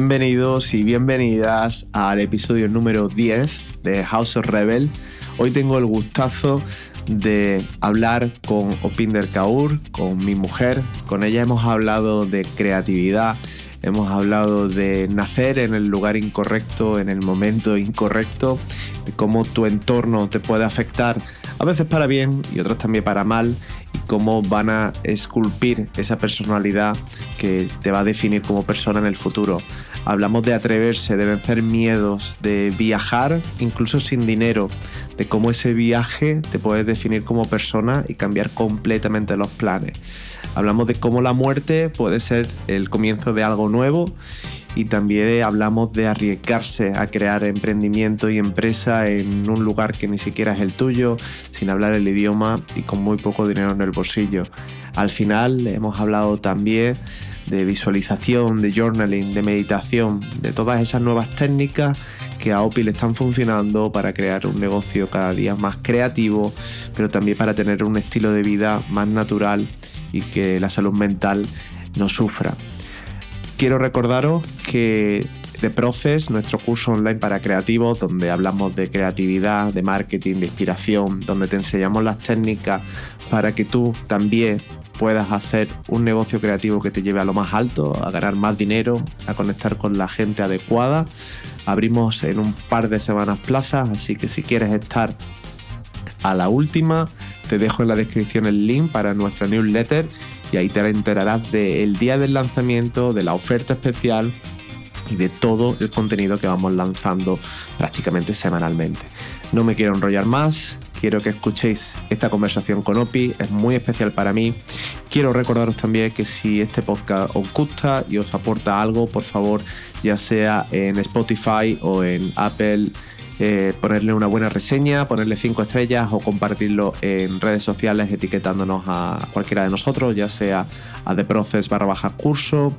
Bienvenidos y bienvenidas al episodio número 10 de House of Rebel. Hoy tengo el gustazo de hablar con Opinder Kaur, con mi mujer. Con ella hemos hablado de creatividad, hemos hablado de nacer en el lugar incorrecto, en el momento incorrecto, de cómo tu entorno te puede afectar, a veces para bien y otras también para mal, cómo van a esculpir esa personalidad que te va a definir como persona en el futuro. Hablamos de atreverse, de vencer miedos, de viajar incluso sin dinero, de cómo ese viaje te puede definir como persona y cambiar completamente los planes. Hablamos de cómo la muerte puede ser el comienzo de algo nuevo y también hablamos de arriesgarse a crear emprendimiento y empresa en un lugar que ni siquiera es el tuyo, sin hablar el idioma y con muy poco dinero en el bolsillo. Al final hemos hablado también de visualización, de journaling, de meditación, de todas esas nuevas técnicas que a OPI le están funcionando para crear un negocio cada día más creativo, pero también para tener un estilo de vida más natural y que la salud mental no sufra. Quiero recordaros que The Process, nuestro curso online para creativos, donde hablamos de creatividad, de marketing, de inspiración, donde te enseñamos las técnicas para que tú también puedas hacer un negocio creativo que te lleve a lo más alto, a ganar más dinero, a conectar con la gente adecuada. Abrimos en un par de semanas plazas, así que si quieres estar a la última, te dejo en la descripción el link para nuestra newsletter y ahí te enterarás del día del lanzamiento, de la oferta especial y de todo el contenido que vamos lanzando prácticamente semanalmente. No me quiero enrollar más, quiero que escuchéis esta conversación con Opi, es muy especial para mí. Quiero recordaros también que si este podcast os gusta y os aporta algo, por favor, ya sea en Spotify o en Apple, eh, ponerle una buena reseña, ponerle cinco estrellas o compartirlo en redes sociales etiquetándonos a cualquiera de nosotros, ya sea a The Process barra baja curso,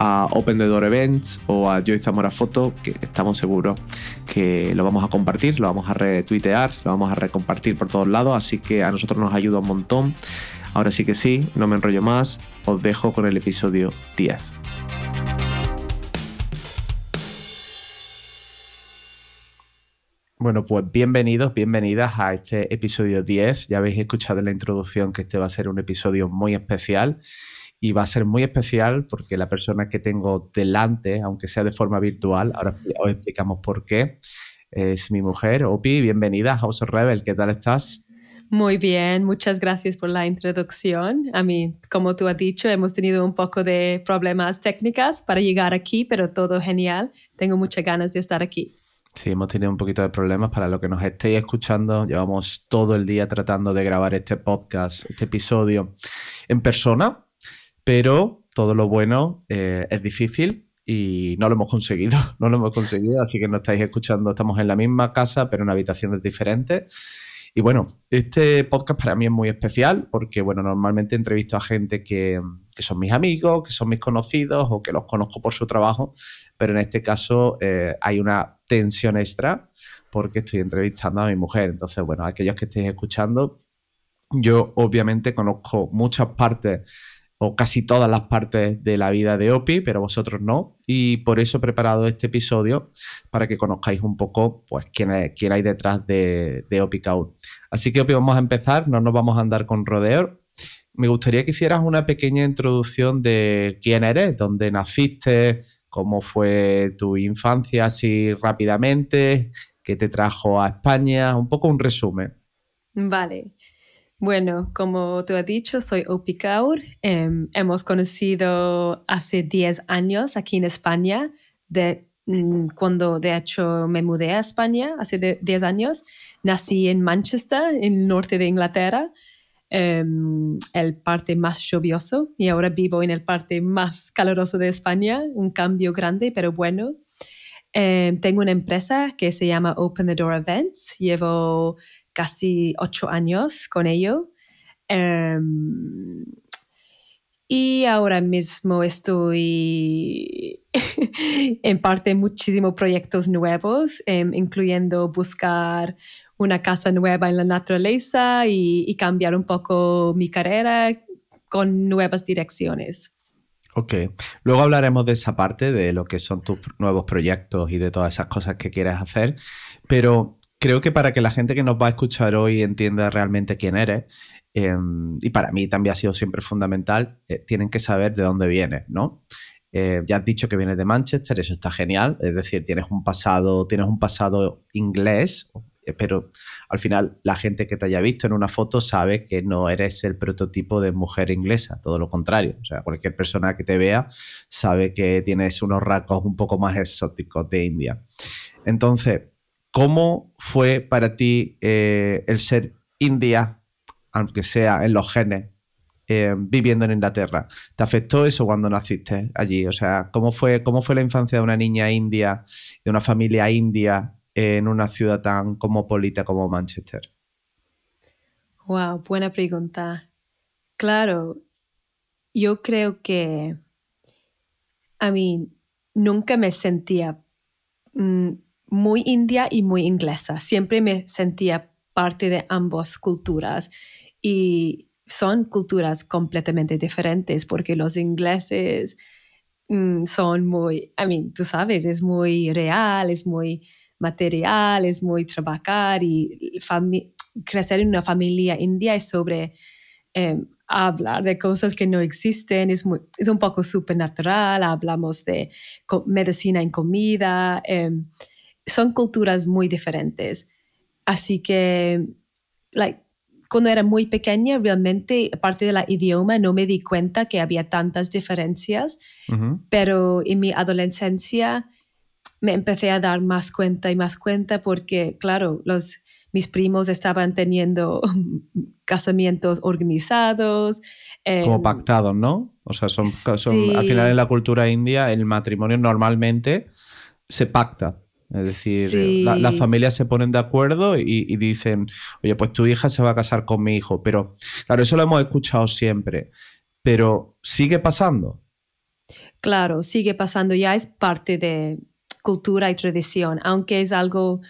a Open the Door Events o a Joy Zamora Foto, que estamos seguros que lo vamos a compartir, lo vamos a retuitear, lo vamos a recompartir por todos lados, así que a nosotros nos ayuda un montón. Ahora sí que sí, no me enrollo más, os dejo con el episodio 10. Bueno, pues bienvenidos, bienvenidas a este episodio 10. Ya habéis escuchado en la introducción que este va a ser un episodio muy especial y va a ser muy especial porque la persona que tengo delante, aunque sea de forma virtual, ahora os explicamos por qué, es mi mujer, Opi. Bienvenida a House of Rebel, ¿qué tal estás? Muy bien, muchas gracias por la introducción. A mí, como tú has dicho, hemos tenido un poco de problemas técnicas para llegar aquí, pero todo genial. Tengo muchas ganas de estar aquí. Sí, hemos tenido un poquito de problemas para lo que nos estéis escuchando. Llevamos todo el día tratando de grabar este podcast, este episodio en persona, pero todo lo bueno eh, es difícil y no lo hemos conseguido, no lo hemos conseguido, así que no estáis escuchando, estamos en la misma casa, pero en habitaciones diferentes. Y bueno, este podcast para mí es muy especial porque, bueno, normalmente entrevisto a gente que, son mis amigos, que son mis conocidos o que los conozco por su trabajo, pero en este caso eh, hay una tensión extra porque estoy entrevistando a mi mujer. Entonces, bueno, aquellos que estéis escuchando, yo obviamente conozco muchas partes o casi todas las partes de la vida de Opi, pero vosotros no. Y por eso he preparado este episodio para que conozcáis un poco pues, quién, hay detrás de, de Opi Kaur. Así que Opi, vamos a empezar, no nos vamos a andar con rodeo. Me gustaría que hicieras una pequeña introducción de quién eres, dónde naciste, cómo fue tu infancia así rápidamente, qué te trajo a España, un poco un resumen. Vale. Bueno, como tú has dicho, soy Opi Kaur. Em, hemos conocido hace 10 años aquí en España, de, mm, cuando de hecho me mudé a España hace 10 años. Nací en Manchester, en el norte de Inglaterra, em, el parte más lluvioso, y ahora vivo en el parte más caluroso de España, un cambio grande, pero bueno. Em, tengo una empresa que se llama Open the Door Events. Llevo casi ocho años con ello. Em, y ahora mismo estoy en parte muchísimos proyectos nuevos, em, incluyendo buscar una casa nueva en la naturaleza y, cambiar un poco mi carrera con nuevas direcciones. Ok, luego hablaremos de esa parte, de lo que son tus nuevos proyectos y de todas esas cosas que quieres hacer, pero creo que para que la gente que nos va a escuchar hoy entienda realmente quién eres, em, y para mí también ha sido siempre fundamental, eh, tienen que saber de dónde vienes, ¿no? Eh, ya has dicho que vienes de Manchester, eso está genial, es decir, tienes un pasado, tienes un pasado inglés, eh, pero al final la gente que te haya visto en una foto sabe que no eres el prototipo de mujer inglesa, todo lo contrario. O sea, cualquier persona que te vea sabe que tienes unos rasgos un poco más exóticos de India. Entonces, ¿cómo fue para ti eh, el ser india, aunque sea en los genes, eh, viviendo en Inglaterra? ¿Te afectó eso cuando naciste allí? O sea, ¿cómo fue, cómo fue la infancia de una niña india, de una familia india en una ciudad tan cosmopolita como Manchester? Wow, buena pregunta. Claro, yo creo que, a mí, nunca me sentía mm, muy india y muy inglesa. Siempre me sentía parte de ambas culturas y son culturas completamente diferentes porque los ingleses mm, son muy, I mean, tú sabes, es muy real, es muy material, es muy trabajar y crecer en una familia india es sobre em, hablar de cosas que no existen, es, muy, es un poco supernatural, hablamos de medicina en comida, em, son culturas muy diferentes. Así que, like, cuando era muy pequeña, realmente, aparte del idioma, no me di cuenta que había tantas diferencias, pero en mi adolescencia me empecé a dar más cuenta y más cuenta porque, claro, los, mis primos estaban teniendo casamientos organizados. Como em, pactados, ¿no? O sea, son, al final en la cultura india el matrimonio normalmente se pacta. Es decir, las familias se ponen de acuerdo y, y, dicen, oye, pues tu hija se va a casar con mi hijo. Pero, claro, eso lo hemos escuchado siempre. Pero sigue pasando. Claro, sigue pasando. Ya es parte de, cultura y tradición, aunque es algo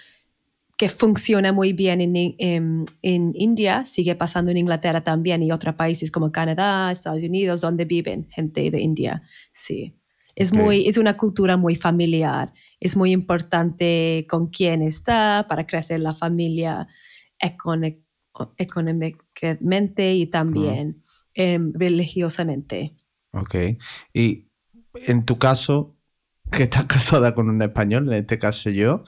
que funciona muy bien en, en, India, sigue pasando en Inglaterra también y otros países como Canadá, Estados Unidos, donde viven gente de India. Sí. Es, muy, es una cultura muy familiar. Es muy importante con quién está para crecer la familia económicamente y también em, religiosamente. Ok. Y en tu caso, que estás casada con un español, en este caso yo.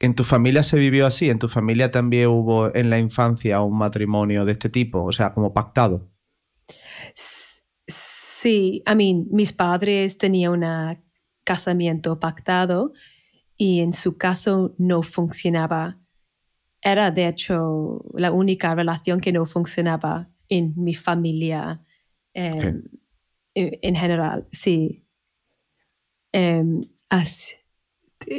¿En tu familia se vivió así? ¿En tu familia también hubo en la infancia un matrimonio de este tipo? O sea, como pactado. Sí, I mean, mis padres tenían un casamiento pactado y en su caso no funcionaba. Era de hecho la única relación que no funcionaba en mi familia em, en general, sí. Em,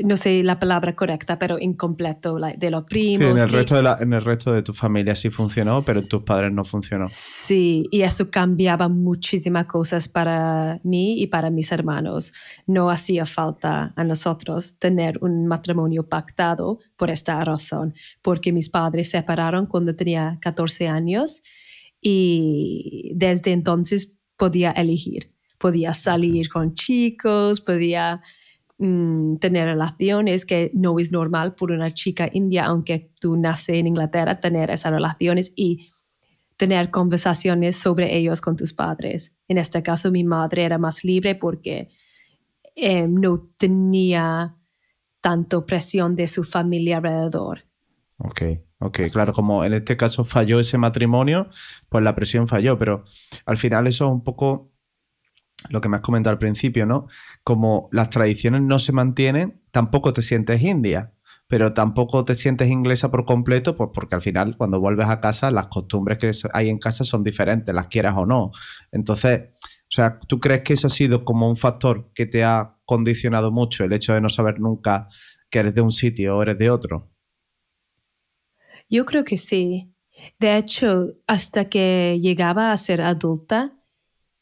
no sé la palabra correcta, pero incompleto, de los primos. Sí, en el, resto de en el resto de tu familia sí funcionó, pero en tus padres no funcionó. Sí, y eso cambiaba muchísimas cosas para mí y para mis hermanos. No hacía falta a nosotros tener un matrimonio pactado por esta razón, porque mis padres se separaron cuando tenía 14 años y desde entonces podía elegir podía salir con chicos, podía mm, tener relaciones que no es normal por una chica india, aunque tú naces en Inglaterra, tener esas relaciones y tener conversaciones sobre ellos con tus padres. En este caso, mi madre era más libre porque eh, no tenía tanto presión de su familia alrededor. Ok, ok, claro, como en este caso falló ese matrimonio, pues la presión falló, pero al final eso es un poco lo que me has comentado al principio, ¿no? Como las tradiciones no se mantienen, tampoco te sientes india, pero tampoco te sientes inglesa por completo, pues porque al final cuando vuelves a casa las costumbres que hay en casa son diferentes, las quieras o no. Entonces, o sea, ¿tú crees que eso ha sido como un factor que te ha condicionado mucho el hecho de no saber nunca que eres de un sitio o eres de otro? Yo creo que sí. De hecho, hasta que llegaba a ser adulta,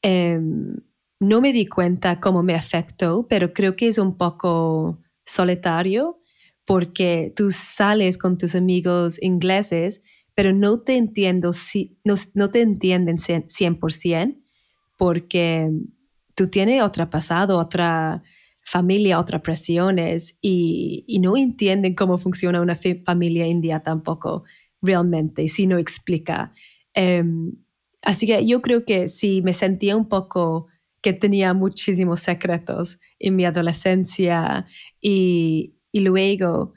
em, no me di cuenta cómo me afectó, pero creo que es un poco solitario porque tú sales con tus amigos ingleses, pero no te entiendo, no, no te entienden 100% porque tú tienes otro pasado, otra familia, otras presiones y, no entienden cómo funciona una familia india tampoco realmente, si no explica. Um, así que yo creo que sí me sentía un poco que tenía muchísimos secretos en mi adolescencia y, luego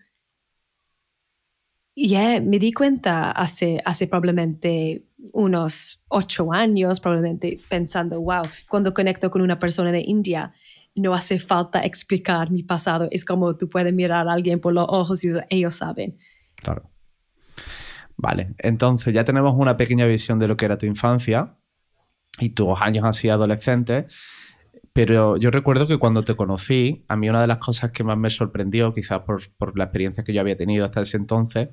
yeah, me di cuenta hace, hace probablemente unos ocho años, probablemente pensando, wow, cuando conecto con una persona de India, no hace falta explicar mi pasado. Es como tú puedes mirar a alguien por los ojos y ellos saben. Claro. Vale, entonces ya tenemos una pequeña visión de lo que era tu infancia y tus años así adolescentes. Pero yo recuerdo que cuando te conocí, a mí una de las cosas que más me sorprendió, quizás por, por, la experiencia que yo había tenido hasta ese entonces,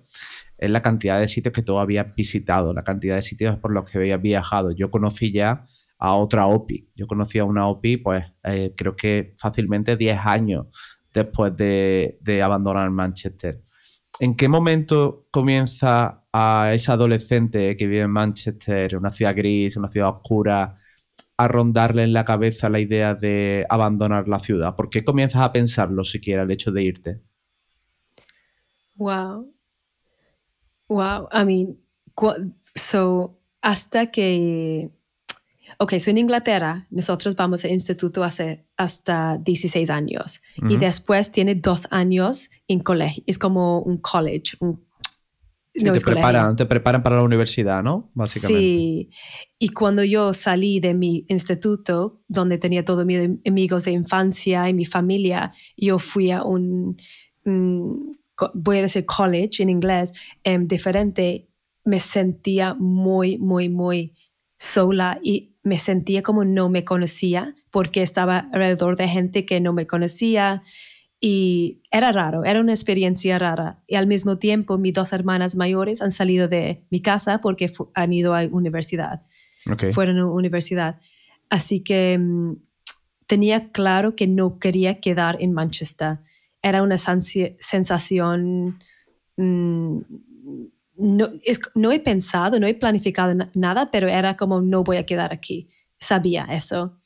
es la cantidad de sitios que tú habías visitado, la cantidad de sitios por los que habías viajado. Yo conocí ya a otra OPI. Yo conocí a una OPI, pues eh, creo que fácilmente 10 años después de, de, abandonar Manchester. ¿En qué momento comienza a esa adolescente que vive en Manchester, una ciudad gris, una ciudad oscura, a rondarle en la cabeza la idea de abandonar la ciudad? ¿Por qué comienzas a pensarlo siquiera el hecho de irte? Wow. Wow. I mean, so hasta que Ok, so en Inglaterra nosotros vamos al instituto hace hasta 16 años y después tiene dos años en colegio. Es como un college. Un, no te, preparan, te preparan para la universidad, ¿no? Básicamente. Sí. Y cuando yo salí de mi instituto, donde tenía todos mis amigos de infancia y mi familia, yo fui a un, voy a decir college en inglés, em, diferente. Me sentía muy, muy, muy sola y me sentía como no me conocía porque estaba alrededor de gente que no me conocía y era raro, era una experiencia rara. Y al mismo tiempo mis dos hermanas mayores han salido de mi casa porque han ido a universidad. Fueron a universidad. Así que mm, tenía claro que no quería quedar en Manchester. Era una sensación mm, no, es, no he pensado, no he planificado nada, pero era como no voy a quedar aquí. Sabía eso.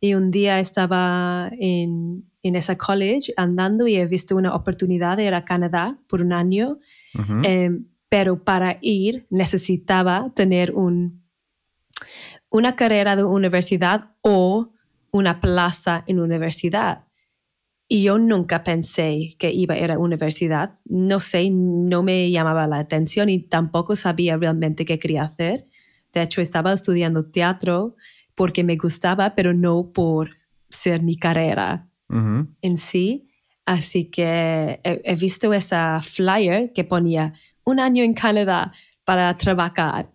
Y un día estaba en, en esa college andando y he visto una oportunidad de ir a Canadá por un año, em, pero para ir necesitaba tener un, una carrera de universidad o una plaza en universidad. Y yo nunca pensé que iba a ir a universidad. No sé, no me llamaba la atención y tampoco sabía realmente qué quería hacer. De hecho, estaba estudiando teatro porque me gustaba, pero no por ser mi carrera en sí. Así que he, visto esa flyer que ponía un año en Canadá para trabajar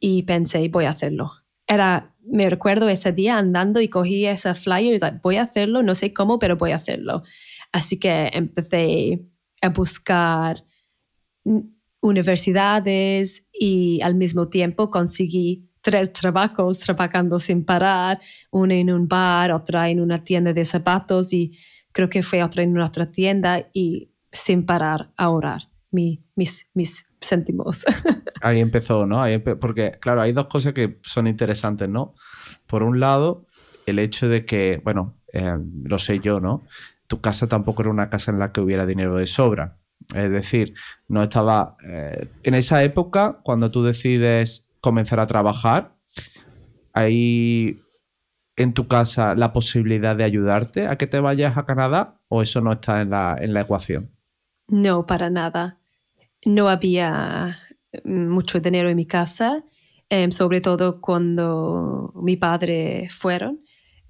y pensé, voy a hacerlo. Era me recuerdo ese día andando y cogí esa flyer y dije, voy a hacerlo, no sé cómo, pero voy a hacerlo. Así que empecé a buscar universidades y al mismo tiempo conseguí tres trabajos trabajando sin parar, uno en un bar, otra en una tienda de zapatos y creo que fue otra en otra tienda y sin parar a orar mi, mis, mis céntimos. Ahí empezó, ¿no? porque, claro, hay dos cosas que son interesantes, ¿no? Por un lado, el hecho de que, bueno, eh, lo sé yo, ¿no? Tu casa tampoco era una casa en la que hubiera dinero de sobra. Es decir, no estaba... Eh, en esa época, cuando tú decides comenzar a trabajar, ¿hay en tu casa la posibilidad de ayudarte a que te vayas a Canadá o eso no está en la, en la ecuación? No, para nada no había mm, mucho dinero en mi casa, em, sobre todo cuando mi padre fueron.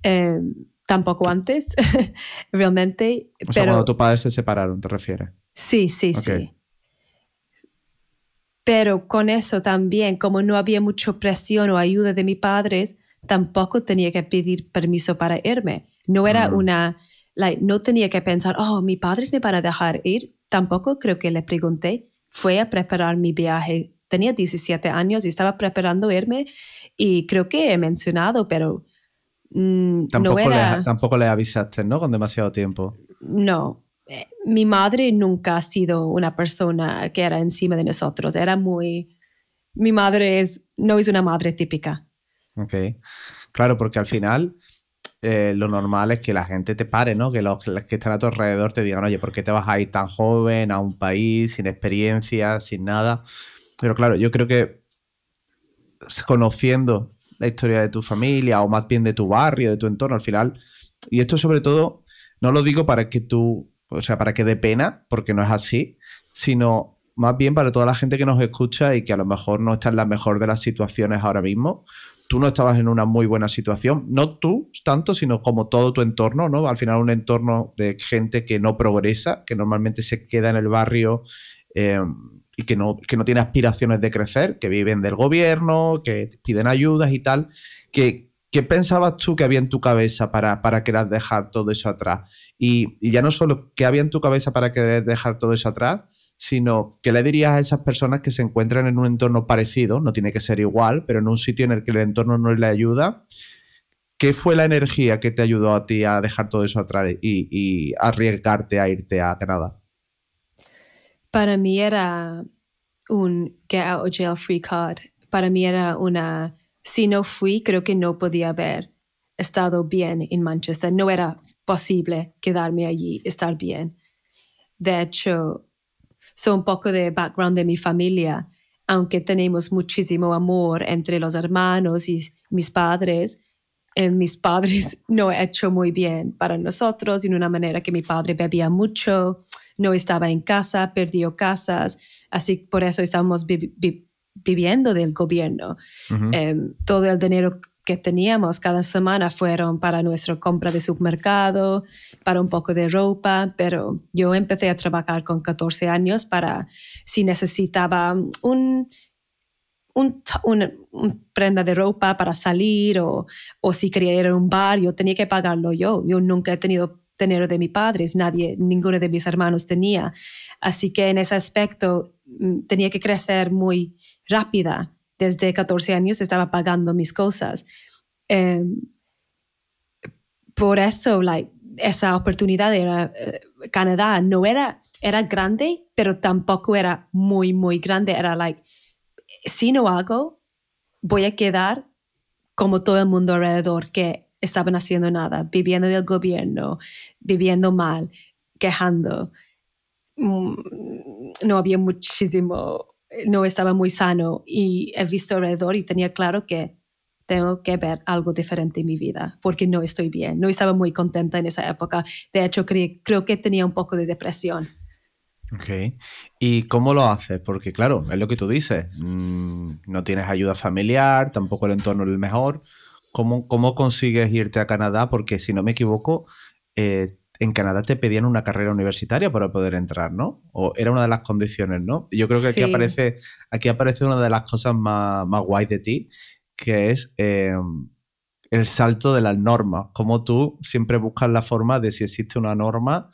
Em, tampoco antes, realmente. O sea, cuando tu padre se separaron, ¿te refieres? Sí, sí, sí. Pero con eso también, como no había mucha presión o ayuda de mis padres, tampoco tenía que pedir permiso para irme. No era una, no tenía que pensar, oh, mis padres me van a dejar ir. Tampoco creo que le pregunté fue a preparar mi viaje. Tenía 17 años y estaba preparando irme y creo que he mencionado, pero mm, tampoco, no era... le, tampoco le avisaste, ¿no? Con demasiado tiempo. No. Mi madre nunca ha sido una persona que era encima de nosotros. Era muy... Mi madre es, no es una madre típica. Ok. Claro, porque al final eh, lo normal es que la gente te pare, ¿no? Que los que están a tu alrededor te digan, oye, ¿por qué te vas a ir tan joven a un país sin experiencia, sin nada? Pero claro, yo creo que conociendo la historia de tu familia o más bien de tu barrio, de tu entorno, al final, y esto sobre todo, no lo digo para que tú, o sea, para que dé pena, porque no es así, sino más bien para toda la gente que nos escucha y que a lo mejor no está en la mejor de las situaciones ahora mismo, tú no estabas en una muy buena situación, no tú tanto, sino como todo tu entorno, ¿no? Al final un entorno de gente que no progresa, que normalmente se queda en el barrio eh, y que no, que no tiene aspiraciones de crecer, que viven del gobierno, que piden ayudas y tal, que, ¿Qué pensabas tú que había en tu cabeza para, para querer dejar todo eso atrás? Y, ya no solo qué había en tu cabeza para querer dejar todo eso atrás, sino que le dirías a esas personas que se encuentran en un entorno parecido, no tiene que ser igual, pero en un sitio en el que el entorno no le ayuda. ¿Qué fue la energía que te ayudó a ti a dejar todo eso atrás y, y arriesgarte a irte a Canadá? Para mí era un get out of jail free card. Para mí era una, si no fui, creo que no podía haber estado bien en Manchester. No era posible quedarme allí, estar bien. De hecho, soy un poco de background de mi familia, aunque tenemos muchísimo amor entre los hermanos y mis padres, eh, mis padres no han hecho muy bien para nosotros en una manera que mi padre bebía mucho, no estaba en casa, perdió casas, así por eso estamos viviendo del gobierno. Em, todo el dinero que teníamos cada semana fueron para nuestra compra de supermercado, para un poco de ropa, pero yo empecé a trabajar con 14 años para si necesitaba un, un, una, prenda de ropa para salir o, o si quería ir a un bar, yo tenía que pagarlo yo. Yo nunca he tenido dinero de mis padres, nadie, ninguno de mis hermanos tenía. Así que en ese aspecto mm, tenía que crecer muy rápida desde 14 años estaba pagando mis cosas. Em, por eso, like, esa oportunidad era eh, Canadá no era, era grande, pero tampoco era muy, muy grande. Era like, si no hago, voy a quedar como todo el mundo alrededor que estaban haciendo nada, viviendo del gobierno, viviendo mal, quejando. Mm, no había muchísimo no estaba muy sano y he visto alrededor y tenía claro que tengo que ver algo diferente en mi vida porque no estoy bien. No estaba muy contenta en esa época. De hecho, creo que tenía un poco de depresión. Ok. ¿Y cómo lo haces? Porque claro, es lo que tú dices. Mm, no tienes ayuda familiar, tampoco el entorno es el mejor. ¿Cómo, ¿Cómo consigues irte a Canadá? Porque si no me equivoco, eh, en Canadá te pedían una carrera universitaria para poder entrar, ¿no? O era una de las condiciones, ¿no? yo creo que aquí, aparece, aquí aparece una de las cosas más, más guay de ti, que es em, el salto de las normas. Como tú siempre buscas la forma de si existe una norma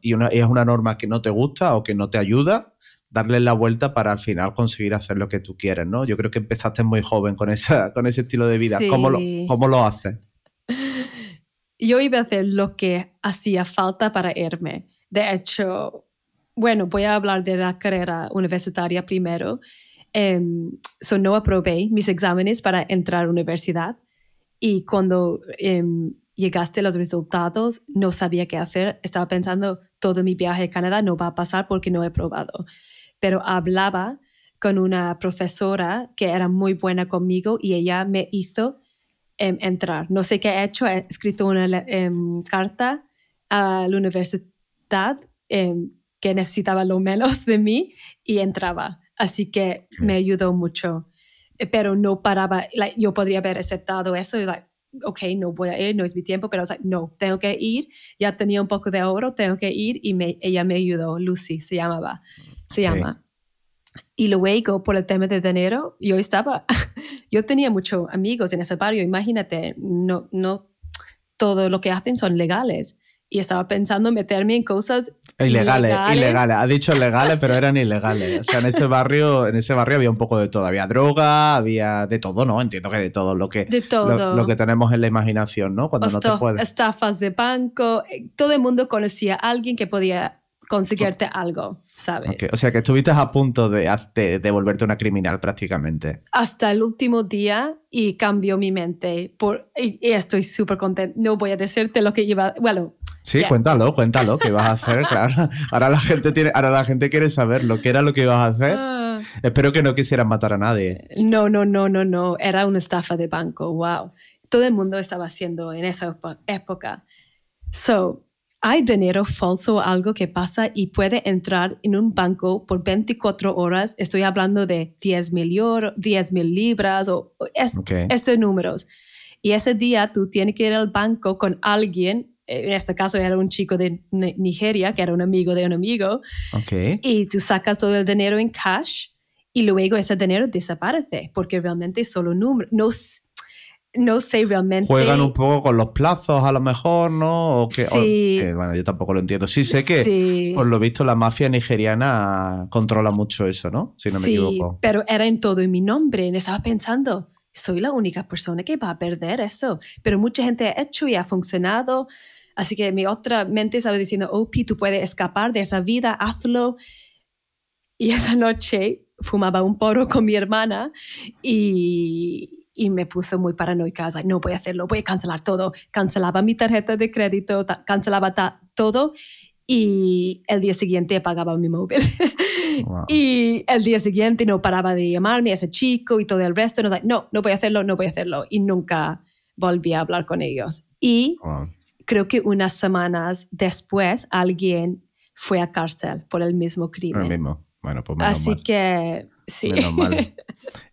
y, una, y es una norma que no te gusta o que no te ayuda, darle la vuelta para al final conseguir hacer lo que tú quieres, ¿no? Yo creo que empezaste muy joven con, esa, con ese estilo de vida. ¿Cómo, lo, ¿Cómo lo haces? yo iba a hacer lo que hacía falta para irme. De hecho, bueno, voy a hablar de la carrera universitaria primero. Um, so no aprobé mis exámenes para entrar a la universidad y cuando um, llegaste los resultados no sabía qué hacer. Estaba pensando, todo mi viaje a Canadá no va a pasar porque no he probado. Pero hablaba con una profesora que era muy buena conmigo y ella me hizo Em, entrar. No sé qué he hecho, he escrito una em, carta a la universidad em, que necesitaba lo menos de mí y entraba. Así que me ayudó mucho. Eh, pero no paraba, yo podría haber aceptado eso y, like, ok, no voy a ir, no es mi tiempo, pero no, tengo que ir. Ya tenía un poco de ahorro, tengo que ir y me, ella me ayudó, Lucy se llamaba, se llama. Y luego, por el tema de dinero, yo estaba, yo tenía muchos amigos en ese barrio, imagínate, no, no todo lo que hacen son legales. Y estaba pensando meterme en cosas ilegales, ilegales. Ha dicho legales, pero eran ilegales. O sea, en ese barrio, en ese barrio había un poco de todo. Había droga, había de todo, ¿no? Entiendo que de todo lo que, de todo. Lo, que tenemos en la imaginación, ¿no? Cuando no te puedes. Estafas de banco. Eh, todo el mundo conocía a alguien que podía conseguirte algo, ¿sabes? O sea, que estuviste a punto de, de, volverte una criminal prácticamente. Hasta el último día y cambió mi mente por, y, estoy súper contenta. No voy a decirte lo que iba, bueno. Sí, cuéntalo, cuéntalo, qué vas a hacer, claro. Ahora la, gente tiene, ahora la gente quiere saber lo que era lo que ibas a hacer. Ah. Espero que no quisieras matar a nadie. No, no, no, no, no. Era una estafa de banco, wow. Todo el mundo estaba haciendo en esa época. So, hay dinero falso, algo que pasa y puede entrar en un banco por 24 horas. Estoy hablando de 10 mil, 10 mil libras o estos números. Y ese día tú tienes que ir al banco con alguien. En este caso era un chico de Nigeria, que era un amigo de un amigo. Y tú sacas todo el dinero en cash y luego ese dinero desaparece porque realmente es solo número. No, no sé realmente. Juegan un poco con los plazos, a lo mejor, ¿no? O que, sí. bueno, yo tampoco lo entiendo. Sí sé que, por lo visto, la mafia nigeriana controla mucho eso, ¿no? Si no me equivoco. Pero era en todo en mi nombre. Estaba pensando, soy la única persona que va a perder eso. Pero mucha gente ha hecho y ha funcionado. Así que mi otra mente estaba diciendo, oh, tú puedes escapar de esa vida, hazlo. Y esa noche fumaba un poro con mi hermana y, y me puse muy paranoica. no voy a hacerlo, voy a cancelar todo. Cancelaba mi tarjeta de crédito, cancelaba todo y el día siguiente apagaba mi móvil. y el día siguiente no paraba de llamarme a ese chico y todo el resto. No, no, no voy a hacerlo, no voy a hacerlo. Y nunca volví a hablar con ellos. Y creo que unas semanas después alguien fue a cárcel por el mismo crimen. El mismo. Bueno, pues Así que Sí.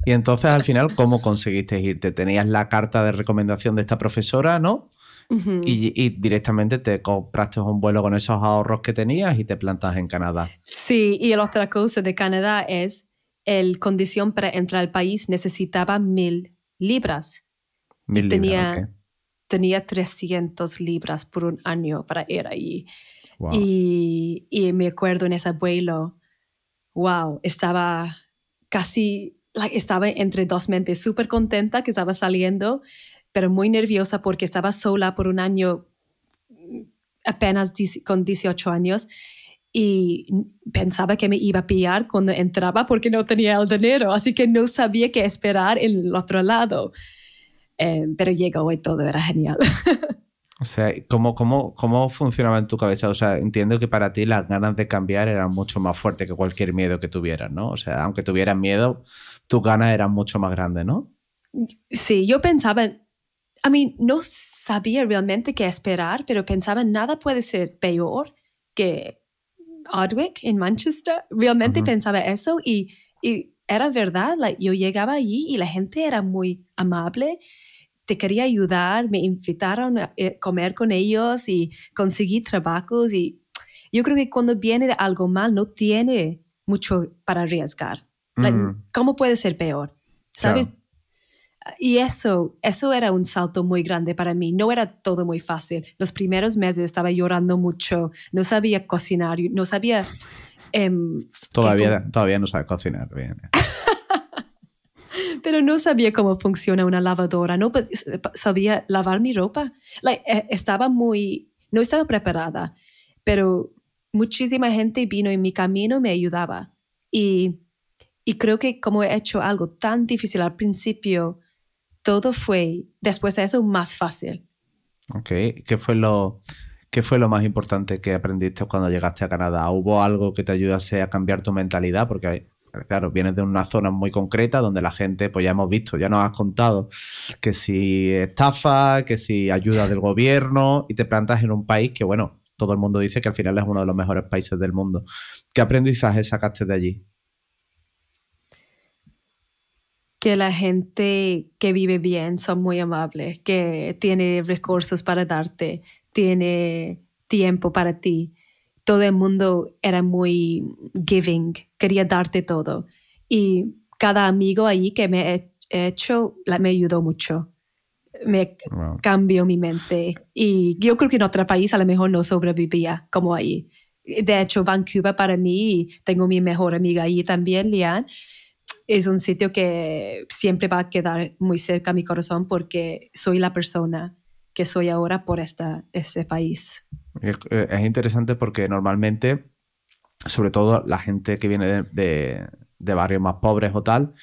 Y entonces al final, ¿cómo conseguiste irte? Tenías la carta de recomendación de esta profesora, ¿no? y, directamente te compraste un vuelo con esos ahorros que tenías y te plantas en Canadá. Sí, y la otra cosa de Canadá es, el condición para entrar al país necesitaba mil libras. Mil tenía, tenía 300 libras por un año para ir allí. Y, y me acuerdo en ese vuelo, wow, estaba casi estaba entre dos mentes, súper contenta que estaba saliendo, pero muy nerviosa porque estaba sola por un año, apenas con 18 años, y pensaba que me iba a pillar cuando entraba porque no tenía el dinero, así que no sabía qué esperar en el otro lado. Eh, pero llegó y todo era genial. O sea, ¿cómo, cómo, ¿cómo funcionaba en tu cabeza? O sea, entiendo que para ti las ganas de cambiar eran mucho más fuertes que cualquier miedo que tuvieras, ¿no? O sea, aunque tuvieras miedo, tus ganas eran mucho más grandes, ¿no? Sí, yo pensaba, a mí no sabía realmente qué esperar, pero pensaba nada puede ser peor que Hardwick en Manchester. Realmente pensaba eso y, y era verdad. yo llegaba allí y la gente era muy amable te quería ayudar, me invitaron a eh, comer con ellos y conseguí trabajos y yo creo que cuando viene de algo mal no tiene mucho para arriesgar. Mm. ¿Cómo puede ser peor? ¿Sabes? Y eso, eso era un salto muy grande para mí. No era todo muy fácil. Los primeros meses estaba llorando mucho, no sabía cocinar, no sabía... Em, todavía, todavía no sabe cocinar bien. Pero no sabía cómo funciona una lavadora, no sabía lavar mi ropa. Eh, estaba muy, no estaba preparada, pero muchísima gente vino en mi camino, me ayudaba. Y, y creo que como he hecho algo tan difícil al principio, todo fue después de eso más fácil. Ok, ¿qué fue lo, qué fue lo más importante que aprendiste cuando llegaste a Canadá? ¿Hubo algo que te ayudase a cambiar tu mentalidad? Porque claro, vienes de una zona muy concreta donde la gente, pues ya hemos visto, ya nos has contado que si estafa, que si ayuda del gobierno y te plantas en un país que, bueno, todo el mundo dice que al final es uno de los mejores países del mundo. ¿Qué aprendizaje sacaste de allí? Que la gente que vive bien son muy amables, que tiene recursos para darte, tiene tiempo para ti todo el mundo era muy giving, quería darte todo. Y cada amigo ahí que me he hecho me ayudó mucho. Me cambió mi mente. Y yo creo que en otro país a lo mejor no sobrevivía como ahí. De hecho, Vancouver para mí, tengo mi mejor amiga ahí también, Lian, es un sitio que siempre va a quedar muy cerca a mi corazón porque soy la persona que soy ahora por esta, este país. Es, interesante porque normalmente sobre todo la gente que viene de, de, barrios más pobres o tal,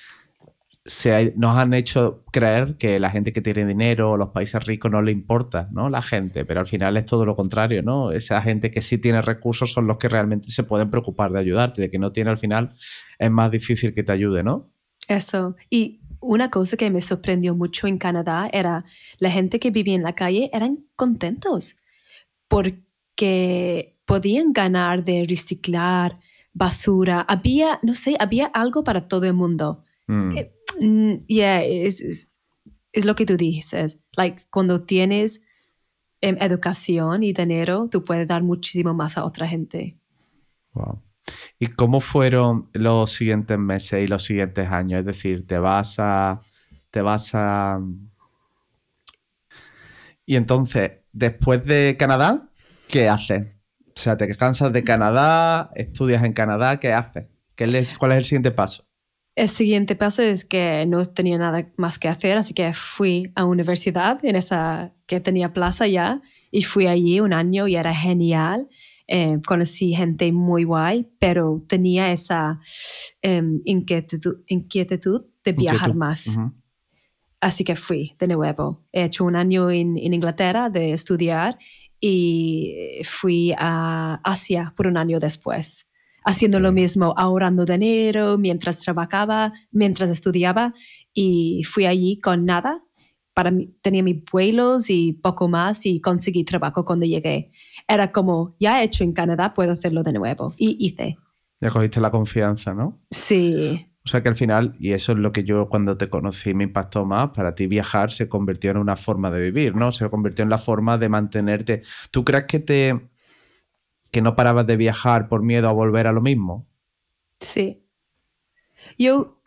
se nos han hecho creer que la gente que tiene dinero o los países ricos no le importa, ¿no? La gente, pero al final es todo lo contrario, ¿no? Esa gente que sí tiene recursos son los que realmente se pueden preocupar de ayudarte, de que no tiene al final es más difícil que te ayude, ¿no? Eso. Y una cosa que me sorprendió mucho en Canadá era la gente que vivía en la calle eran contentos porque podían ganar de reciclar basura. Había, no sé, había algo para todo el mundo. Mm. Mm, yeah, es, lo que tú dices. Like, cuando tienes em, educación y dinero, tú puedes dar muchísimo más a otra gente. Wow. ¿Y cómo fueron los siguientes meses y los siguientes años? Es decir, te vas a. Te vas a. Y entonces, después de Canadá, ¿qué haces? O sea, te cansas de Canadá, estudias en Canadá, ¿qué haces? ¿Cuál es el siguiente paso? El siguiente paso es que no tenía nada más que hacer, así que fui a universidad en esa que tenía plaza ya y fui allí un año y era genial. Eh, conocí gente muy guay, pero tenía esa em, inquietud, inquietud, de viajar más. Así que fui de nuevo. He hecho un año en, en Inglaterra de estudiar y fui a Asia por un año después, haciendo lo mismo, ahorrando dinero mientras trabajaba, mientras estudiaba y fui allí con nada. Para mí, tenía mis vuelos y poco más y conseguí trabajo cuando llegué. Era como, ya he hecho en Canadá, puedo hacerlo de nuevo. Y hice. Ya cogiste la confianza, ¿no? Sí. O sea que al final, y eso es lo que yo cuando te conocí me impactó más, para ti viajar se convirtió en una forma de vivir, ¿no? Se convirtió en la forma de mantenerte. ¿Tú crees que te que no parabas de viajar por miedo a volver a lo mismo? Sí. Yo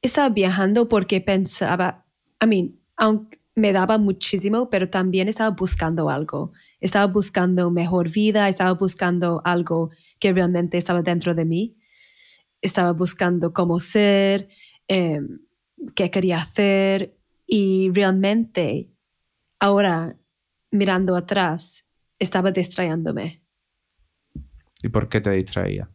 estaba viajando porque pensaba, I mean, aunque me daba muchísimo, pero también estaba buscando algo. Estaba buscando mejor vida, estaba buscando algo que realmente estaba dentro de mí estaba buscando cómo ser, em, qué quería hacer y realmente ahora mirando atrás estaba distrayéndome. ¿Y por qué te distraía?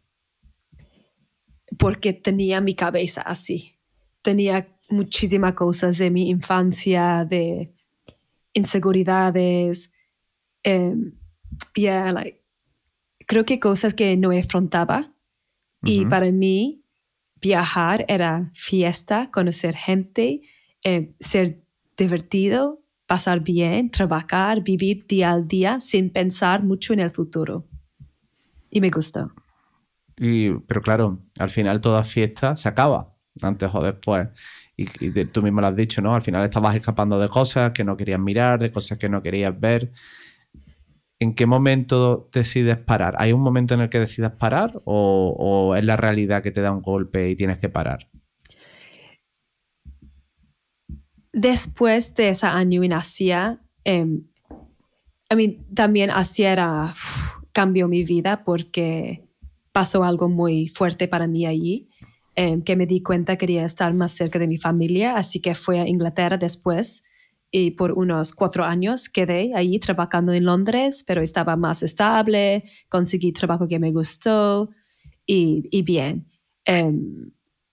Porque tenía mi cabeza así. Tenía muchísimas cosas de mi infancia, de inseguridades. Yeah, like, creo que cosas que no afrontaba y para mí, viajar era fiesta, conocer gente, eh, ser divertido, pasar bien, trabajar, vivir día al día sin pensar mucho en el futuro. Y me gustó. Y, pero claro, al final toda fiesta se acaba, antes o después. Y, y, tú mismo lo has dicho, ¿no? Al final estabas escapando de cosas que no querías mirar, de cosas que no querías ver. ¿En qué momento decides parar? ¿Hay un momento en el que decidas parar o, es la realidad que te da un golpe y tienes que parar? Después de ese año en Asia, también Asia cambió mi vida porque pasó algo muy fuerte para mí allí, em, que me di cuenta que quería estar más cerca de mi familia, así que fui a Inglaterra después y por unos cuatro años quedé ahí trabajando en Londres, pero estaba más estable, conseguí trabajo que me gustó y, y bien. Em,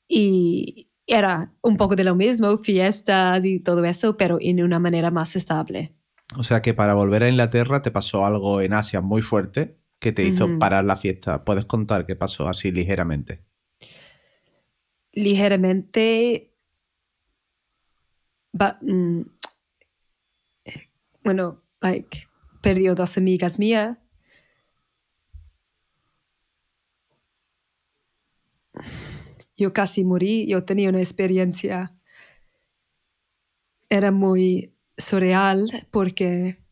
y era un poco de lo mismo, fiestas y todo eso, pero en una manera más estable. O sea que para volver a Inglaterra te pasó algo en Asia muy fuerte que te hizo parar la fiesta. ¿Puedes contar qué pasó así ligeramente? Ligeramente... Mm, bueno, like, perdió dos amigas mías. Yo casi morí, yo tenía una experiencia, era muy surreal porque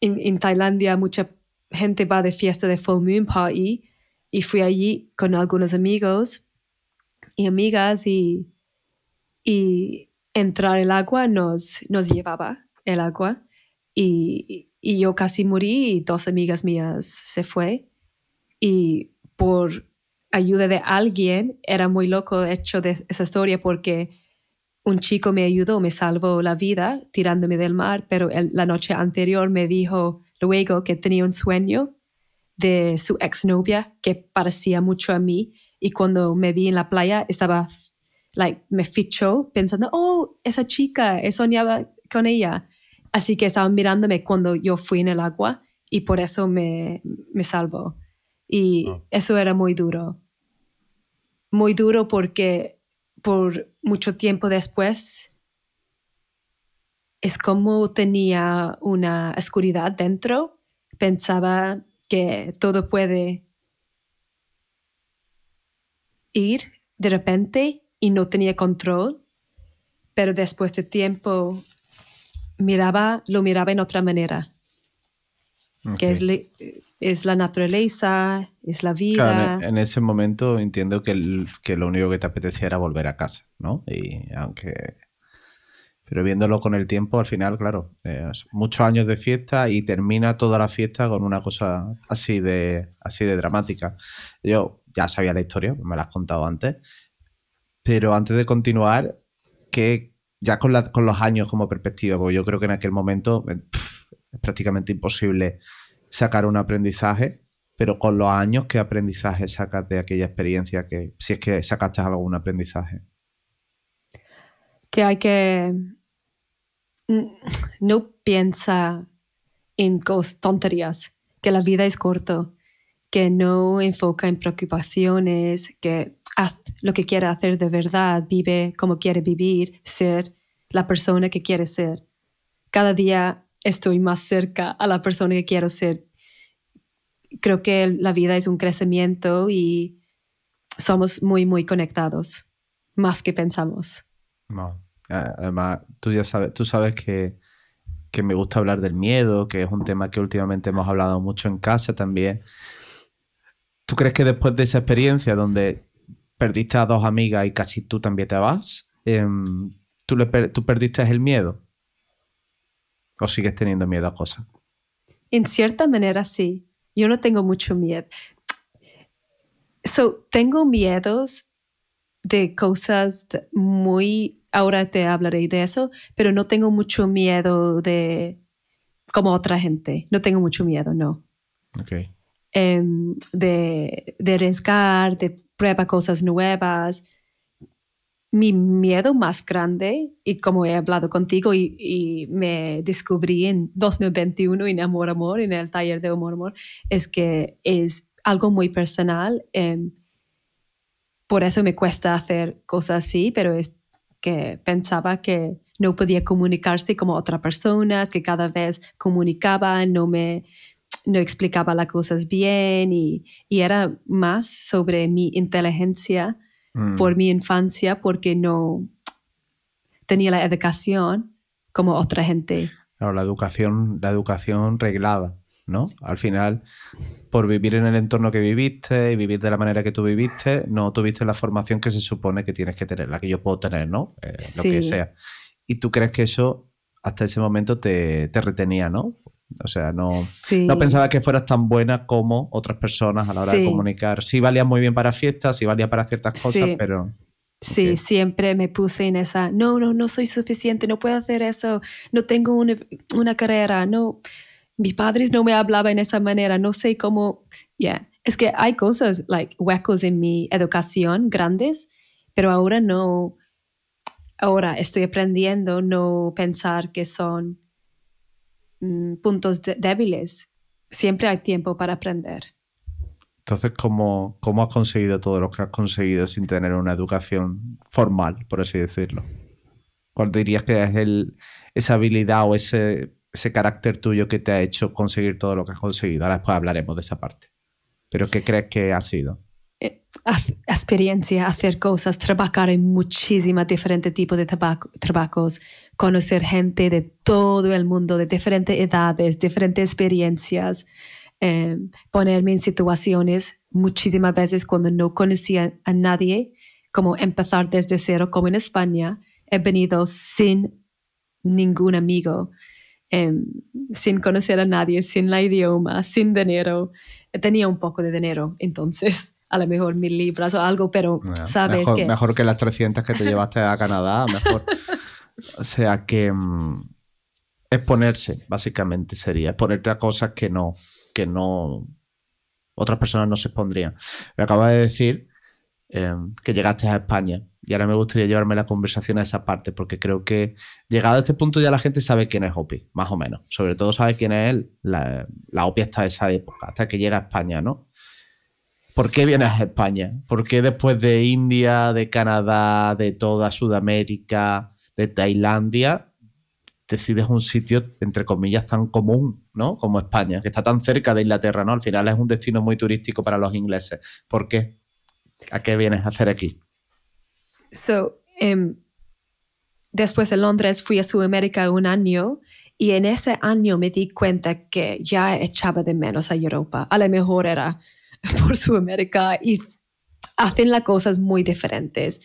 en, Tailandia mucha gente va de fiesta de full moon party y fui allí con algunos amigos y amigas y, y entrar el agua nos, nos llevaba el agua y, yo casi morí y dos amigas mías se fue y por ayuda de alguien era muy loco hecho de esa historia porque un chico me ayudó, me salvó la vida tirándome del mar, pero la noche anterior me dijo luego que tenía un sueño de su exnovia que parecía mucho a mí y cuando me vi en la playa estaba, like, me fichó pensando, oh, esa chica, he con ella. Así que estaban mirándome cuando yo fui en el agua y por eso me, me salvó. Y oh. eso era muy duro. Muy duro porque por mucho tiempo después es como tenía una oscuridad dentro. Pensaba que todo puede ir de repente y no tenía control, pero después de tiempo miraba, lo miraba en otra manera, que es, es, la naturaleza, es la vida. en, ese momento entiendo que, que, lo único que te apetecía era volver a casa, ¿no? Y aunque... Pero viéndolo con el tiempo, al final, claro, muchos años de fiesta y termina toda la fiesta con una cosa así de, así de dramática. Yo ya sabía la historia, me la has contado antes, pero antes de continuar, que ya con, con los años como perspectiva, porque yo creo que en aquel momento eh, es prácticamente imposible sacar un aprendizaje, pero con los años, ¿qué aprendizaje sacas de aquella experiencia? Que, si es que sacaste algún aprendizaje. Que hay que... No piensa en tonterías, que la vida es corto, que no enfoca en preocupaciones, que haz lo que quiere hacer de verdad, vive como quiere vivir, ser la persona que quiere ser. Cada día estoy más cerca a la persona que quiero ser. Creo que la vida es un crecimiento y somos muy, muy conectados, más que pensamos. Además, tú ya sabes, tú sabes que, que me gusta hablar del miedo, que es un tema que últimamente hemos hablado mucho en casa también. ¿Tú crees que después de esa experiencia donde perdiste a dos amigas y casi tú también te vas, em, ¿tú, ¿tú perdiste el miedo? ¿O sigues teniendo miedo a cosas? En cierta manera sí. Yo no tengo mucho miedo. So, tengo miedos de cosas muy... Ahora te hablaré de eso, pero no tengo mucho miedo de... como otra gente. No tengo mucho miedo, no. Okay. Em, de, de arriesgar, de prueba cosas nuevas. Mi miedo más grande, y como he hablado contigo y, me descubrí en 2021 en Amor Amor, en el taller de Amor Amor, es que es algo muy personal. Em, por eso me cuesta hacer cosas así, pero es que pensaba que no podía comunicarse como otra persona, que cada vez comunicaba, no me no explicaba las cosas bien y, era más sobre mi inteligencia mm. por mi infancia porque no tenía la educación como otra gente. la educación, la educación reglada, ¿no? Al final, por vivir en el entorno que viviste y vivir de la manera que tú viviste, no tuviste la formación que se supone que tienes que tener, la que yo puedo tener, ¿no? Eh, lo que sea. Y tú crees que eso hasta ese momento te, te retenía, ¿no? O sea, no, no pensaba que fueras tan buena como otras personas a la hora de comunicar. Sí valía muy bien para fiestas, sí valía para ciertas cosas, pero... Sí, siempre me puse en esa, no, no, no soy suficiente, no puedo hacer eso, no tengo una, una carrera, no, mis padres no me hablaban en esa manera, no sé cómo, ya, es que hay cosas, like, huecos en mi educación grandes, pero ahora no, ahora estoy aprendiendo no pensar que son Mm, puntos débiles. Siempre hay tiempo para aprender. Entonces, ¿cómo, ¿cómo has conseguido todo lo que has conseguido sin tener una educación formal, por así decirlo? ¿Cuál dirías que es el, esa habilidad o ese, ese carácter tuyo que te ha hecho conseguir todo lo que has conseguido? Ahora después hablaremos de esa parte. ¿Pero qué crees que ha sido? Experiencia, hacer cosas, trabajar en muchísimas diferentes tipos de trabajos, conocer gente de todo el mundo, de diferentes edades, diferentes experiencias, em, ponerme en situaciones muchísimas veces cuando no conocía a nadie, como empezar desde cero, como en España, he venido sin ningún amigo, em, sin conocer a nadie, sin la idioma, sin dinero. Tenía un poco de dinero entonces a lo mejor mil libras o algo, pero sabes mejor, que... Mejor que las 300 que te llevaste a Canadá, mejor. o sea que mm, exponerse, básicamente sería, exponerte a cosas que no, que no, otras personas no se expondrían. Me acabas de decir em, que llegaste a España y ahora me gustaría llevarme la conversación a esa parte porque creo que llegado a este punto ya la gente sabe quién es Opi, más o menos. Sobre todo sabe quién es él, la, la Opi hasta esa época, hasta que llega a España, ¿no? ¿Por qué vienes a España? ¿Por qué después de India, de Canadá, de toda Sudamérica, de Tailandia, decides un sitio, entre comillas, tan común, ¿no? Como España, que está tan cerca de Inglaterra, ¿no? Al final es un destino muy turístico para los ingleses. ¿Por qué? ¿A qué vienes a hacer aquí? So, um, después de Londres fui a Sudamérica un año y en ese año me di cuenta que ya echaba de menos a Europa. A lo mejor era por Sudamérica y hacen las cosas muy diferentes.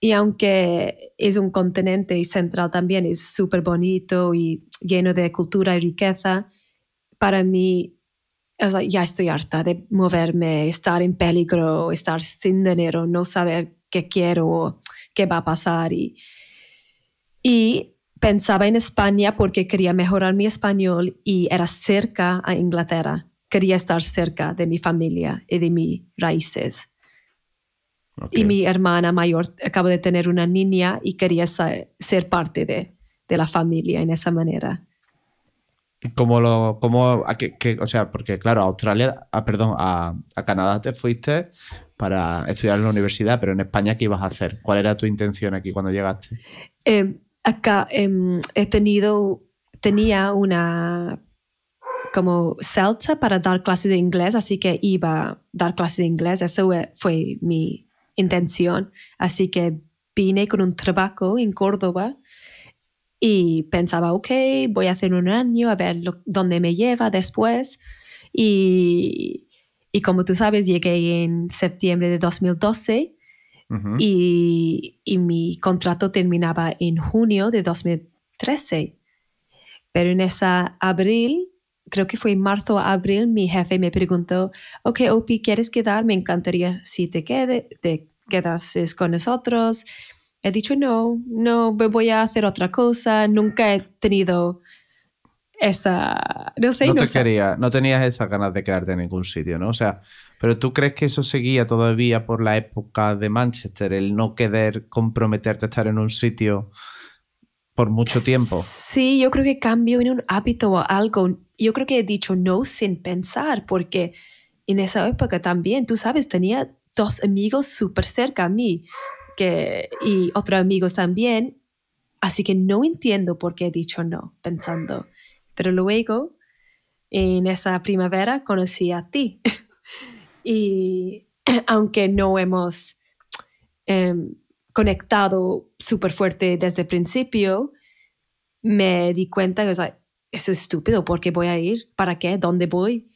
Y aunque es un continente central también, es súper bonito y lleno de cultura y riqueza, para mí ya estoy harta de moverme, estar en peligro, estar sin dinero, no saber qué quiero, qué va a pasar. Y, y pensaba en España porque quería mejorar mi español y era cerca a Inglaterra. Quería estar cerca de mi familia y de mis raíces. Y mi hermana mayor acaba de tener una niña y quería ser parte de, de la familia en esa manera. ¿Cómo lo, cómo, a o sea, porque claro, a Australia, ah, perdón, a, a, Canadá te fuiste para estudiar en la universidad, pero en España, ¿qué ibas a hacer? ¿Cuál era tu intención aquí cuando llegaste? Eh, acá eh, he tenido, tenía una como celta para dar clases de inglés, así que iba a dar clases de inglés, eso fue mi intención. Así que vine con un trabajo en Córdoba y pensaba, ok, voy a hacer un año a ver dónde me lleva después. Y, y, como tú sabes, llegué en septiembre de 2012 y, y, mi contrato terminaba en junio de 2013. Pero en esa abril, creo que fue en marzo o abril, mi jefe me preguntó, ok, Opi, ¿quieres quedar? Me encantaría si te, quede, te quedas con nosotros. He dicho, no, no, voy a hacer otra cosa. Nunca he tenido esa, no sé. No, te quería, no tenías esas ganas de quedarte en ningún sitio, ¿no? O sea, pero tú crees que eso seguía todavía por la época de Manchester, el no querer comprometerte a estar en un sitio por mucho tiempo. Sí, yo creo que cambio en un hábito o algo. Yo creo que he dicho no sin pensar, porque en esa época también, tú sabes, tenía dos amigos súper cerca a mí que, y otros amigos también. Así que no entiendo por qué he dicho no, pensando. Pero luego, en esa primavera, conocí a ti. y aunque no hemos em, conectado súper fuerte desde el principio, me di cuenta que eso es estúpido, ¿por qué voy a ir? ¿Para qué? ¿Dónde voy?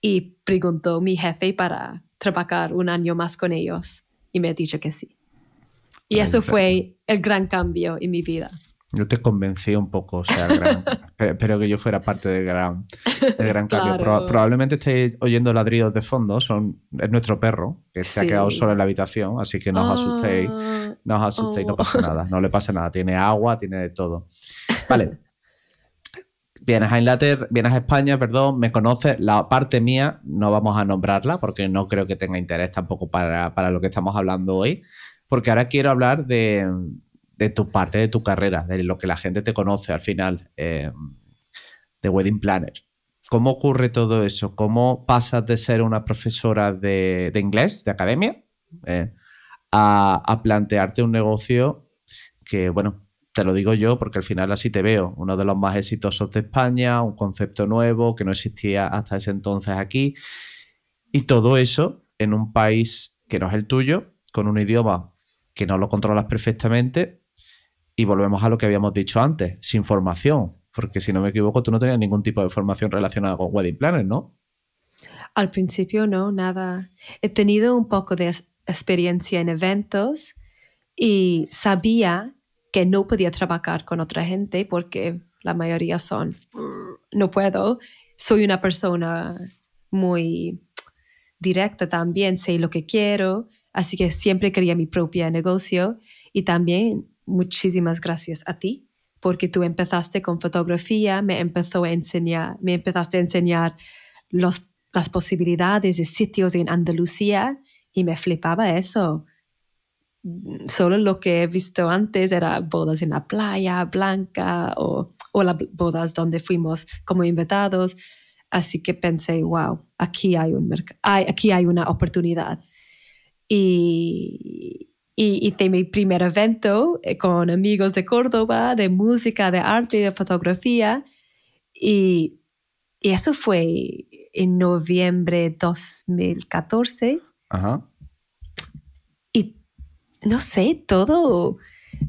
Y preguntó mi jefe para trabajar un año más con ellos y me ha dicho que sí. Y eso fue el gran cambio en mi vida. Yo te convencí un poco, o sea, espero que yo fuera parte del gran, gran cambio. probablemente estéis oyendo ladridos de fondo, son, es nuestro perro, que se ha quedado solo en la habitación, así que no os asustéis, no os asustéis, no oh. pasa nada, no le pasa nada, tiene agua, tiene de todo. Vale, vienes a Inglaterra, vienes a España, perdón, me conoces, la parte mía no vamos a nombrarla porque no creo que tenga interés tampoco para, lo que estamos hablando hoy, porque ahora quiero hablar de, tu parte de tu carrera, de lo que la gente te conoce al final, eh, de Wedding Planner. ¿Cómo ocurre todo eso? ¿Cómo pasas de ser una profesora de, inglés, de academia, eh, a, a plantearte un negocio que, bueno, te lo digo yo porque al final así te veo, uno de los más exitosos de España, un concepto nuevo que no existía hasta ese entonces aquí. Y todo eso en un país que no es el tuyo, con un idioma que no lo controlas perfectamente. Y volvemos a lo que habíamos dicho antes, sin formación, porque si no me equivoco, tú no tenías ningún tipo de formación relacionada con Wedding Planner, ¿no? Al principio no, nada. He tenido un poco de experiencia en eventos y sabía que no podía trabajar con otra gente porque la mayoría son, no puedo, soy una persona muy directa también, sé lo que quiero, así que siempre quería mi propio negocio y también muchísimas gracias a ti porque tú empezaste con fotografía, me empezó a enseñar, me empezaste a enseñar los, las posibilidades de sitios en Andalucía y me flipaba eso. Solo lo que he visto antes era bodas en la playa, blanca, o, o las bodas donde fuimos como invitados. Así que pensé, wow, aquí hay, un aquí hay una oportunidad. Y, y hice mi primer evento eh, con amigos de Córdoba, de música, de arte, de fotografía. Y, y eso fue en noviembre de 2014. Ajá. No sé, todo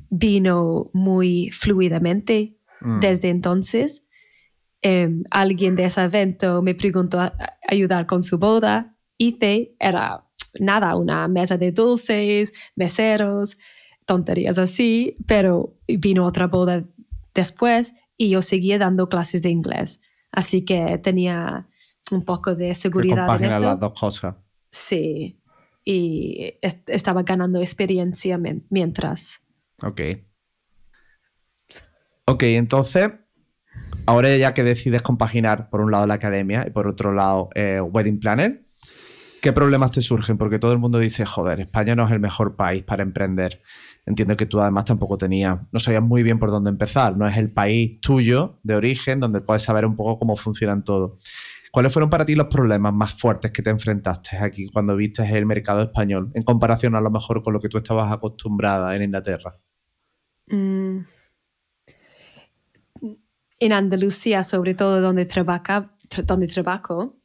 vino muy fluidamente mm. desde entonces. Em, alguien de ese evento me preguntó a, ayudar con su boda. Hice, era nada, una mesa de dulces, meseros, tonterías así, pero vino otra boda después y yo seguía dando clases de inglés. Así que tenía un poco de seguridad en eso. las dos cosas. Sí, y estaba ganando experiencia mientras. Ok. Ok, entonces, ahora ya que decides compaginar por un lado la academia y por otro lado eh, Wedding Planner, ¿qué problemas te surgen? Porque todo el mundo dice, joder, España no es el mejor país para emprender. Entiendo que tú además tampoco tenías, no sabías muy bien por dónde empezar, no es el país tuyo de origen donde puedes saber un poco cómo funcionan todo. ¿Cuáles fueron para ti los problemas más fuertes que te enfrentaste aquí cuando viste el mercado español en comparación a lo mejor con lo que tú estabas acostumbrada en Inglaterra? Mm. En Andalucía, sobre todo donde, trabaja, donde trabajo,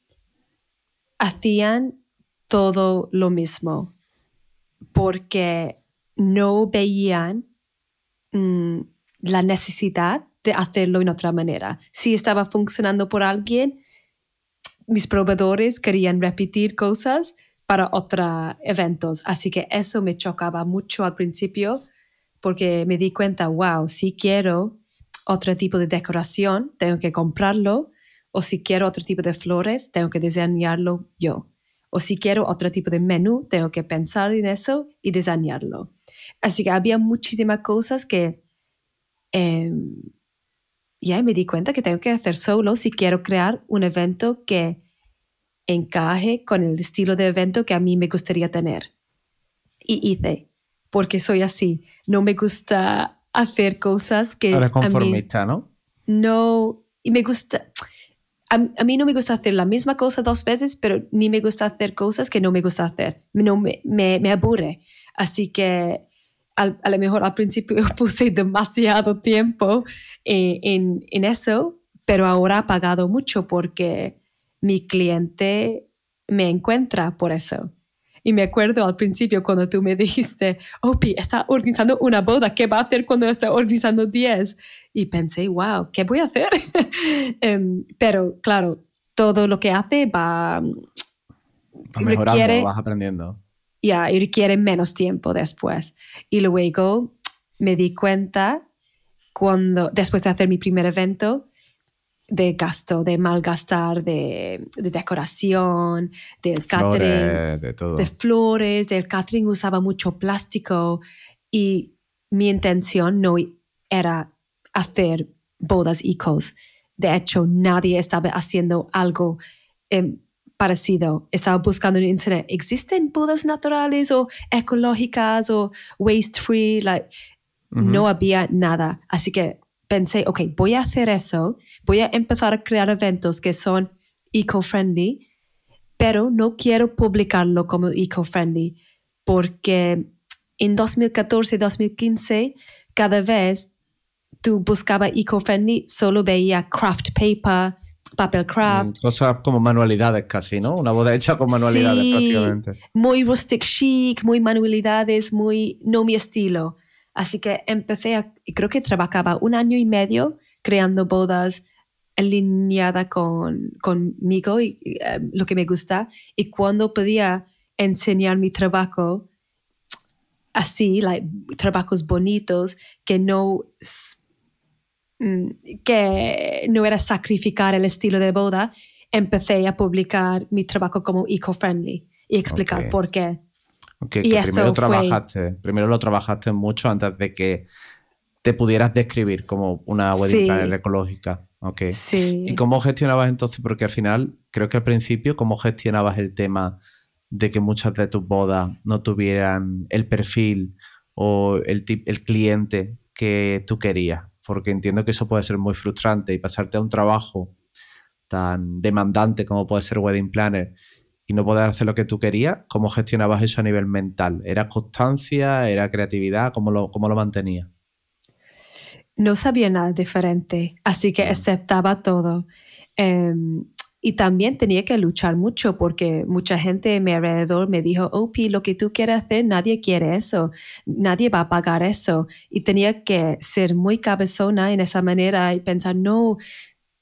hacían todo lo mismo porque no veían mm, la necesidad de hacerlo en otra manera. Si estaba funcionando por alguien, mis proveedores querían repetir cosas para otros eventos. Así que eso me chocaba mucho al principio porque me di cuenta, wow, si quiero otro tipo de decoración, tengo que comprarlo. O si quiero otro tipo de flores, tengo que diseñarlo yo. O si quiero otro tipo de menú, tengo que pensar en eso y diseñarlo. Así que había muchísimas cosas que em, ya me di cuenta que tengo que hacer solo si quiero crear un evento que encaje con el estilo de evento que a mí me gustaría tener. Y hice, porque soy así. No me gusta hacer cosas que... Eres conformista, ¿no? No, y me gusta a, mí no me gusta hacer la misma cosa dos veces, pero ni me gusta hacer cosas que no me gusta hacer. No, me, me, aburre. Así que a lo mejor al principio puse demasiado tiempo eh, en, en, eso, pero ahora ha pagado mucho porque mi cliente me encuentra por eso. Y me acuerdo al principio cuando tú me dijiste, Opi, está organizando una boda, ¿qué va a hacer cuando está organizando 10? Y pensé, wow, ¿qué voy a hacer? Em, pero claro, todo lo que hace va... Va mejorando, vas aprendiendo. Ya, y requiere menos tiempo después. Y luego me di cuenta cuando, después de hacer mi primer evento, de gasto, de malgastar, de, de decoración, del catering, de, todo. de flores, del catering usaba mucho plástico y mi intención no era hacer bodas ecos. De hecho, nadie estaba haciendo algo parecido. Estaba buscando en internet, ¿existen bodas naturales o ecológicas o waste free? Like, No había nada. Así que pensé, ok, voy a hacer eso, voy a empezar a crear eventos que son eco-friendly, pero no quiero publicarlo como eco-friendly porque en 2014 2015 cada vez tú buscaba eco-friendly, solo veía craft paper, papel craft. Mm, cosas como manualidades casi, ¿no? Una boda hecha con manualidades prácticamente. Muy rustic chic, muy manualidades, muy no mi estilo. Así que empecé, a, y creo que trabajaba un año y medio creando bodas alineadas con, conmigo y eh, lo que me gusta. Y cuando podía enseñar mi trabajo así, like, trabajos bonitos, que no, que no era sacrificar el estilo de boda, empecé a publicar mi trabajo como eco-friendly y explicar por qué que, primero, trabajaste, primero lo trabajaste mucho antes de que te pudieras describir como una wedding planner ecológica. Okay. Sí. ¿Y cómo gestionabas entonces? Porque al final creo que al principio, ¿cómo gestionabas el tema de que muchas de tus bodas no tuvieran el perfil o el, el cliente que tú querías? Porque entiendo que eso puede ser muy frustrante y pasarte a un trabajo tan demandante como puede ser Wedding Planner y no poder hacer lo que tú querías, ¿cómo gestionabas eso a nivel mental? ¿Era constancia? ¿Era creatividad? ¿Cómo lo, cómo lo mantenías? No sabía nada diferente, así que aceptaba todo. Em, y también tenía que luchar mucho porque mucha gente a mi alrededor me dijo, oh, lo que tú quieres hacer, nadie quiere eso, nadie va a pagar eso. Y tenía que ser muy cabezona en esa manera y pensar, no,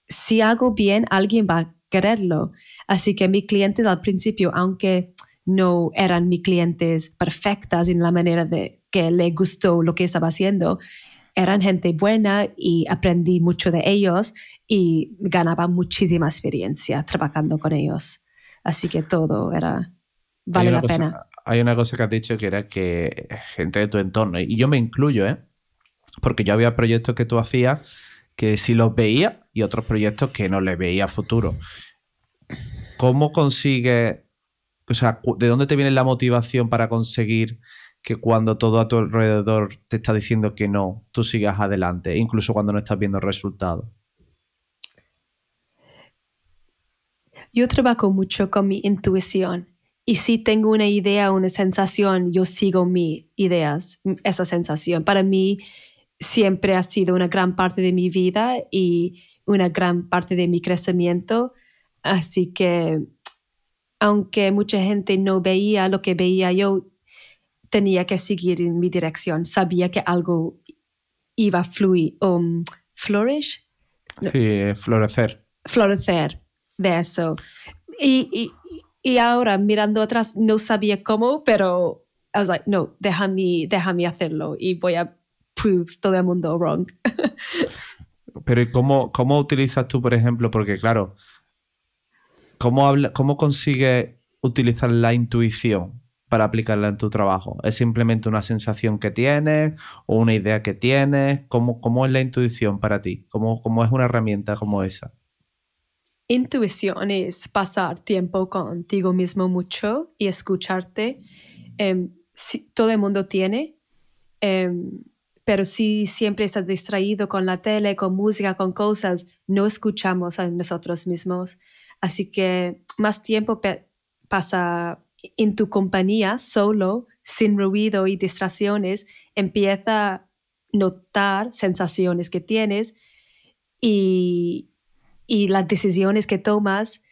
si hago bien, alguien va a quererlo. Así que mis clientes al principio, aunque no eran mis clientes perfectas en la manera de que le gustó lo que estaba haciendo, eran gente buena y aprendí mucho de ellos y ganaba muchísima experiencia trabajando con ellos. Así que todo era, vale la pena. Hay una cosa que has dicho que era que gente de tu entorno, y yo me incluyo, ¿eh? porque yo había proyectos que tú hacías que sí los veía y otros proyectos que no les veía futuro. ¿Cómo consigues, o sea, de dónde te viene la motivación para conseguir que cuando todo a tu alrededor te está diciendo que no, tú sigas adelante, incluso cuando no estás viendo resultados? Yo trabajo mucho con mi intuición y si tengo una idea, una sensación, yo sigo mis ideas, esa sensación. Para mí siempre ha sido una gran parte de mi vida y una gran parte de mi crecimiento. Así que aunque mucha gente no veía lo que veía yo, tenía que seguir en mi dirección. Sabía que algo iba a fluir, um, flourish. Sí, florecer. Florecer de eso. Y, y, ahora mirando atrás no sabía cómo, pero I was like, no, déjame, déjame hacerlo y voy a prove todo el mundo wrong. pero cómo, cómo utilizas tú, por ejemplo? Porque claro, ¿cómo, habla, cómo consigues utilizar la intuición para aplicarla en tu trabajo? ¿Es simplemente una sensación que tienes o una idea que tienes? ¿Cómo, cómo es la intuición para ti? ¿Cómo, ¿Cómo, es una herramienta como esa? Intuición es pasar tiempo contigo mismo mucho y escucharte. Em, todo el mundo tiene, em, pero si siempre estás distraído con la tele, con música, con cosas, no escuchamos a nosotros mismos. Así que más tiempo pasa en tu compañía, solo, sin ruido y distracciones, empieza a notar sensaciones que tienes y, y las decisiones que tomas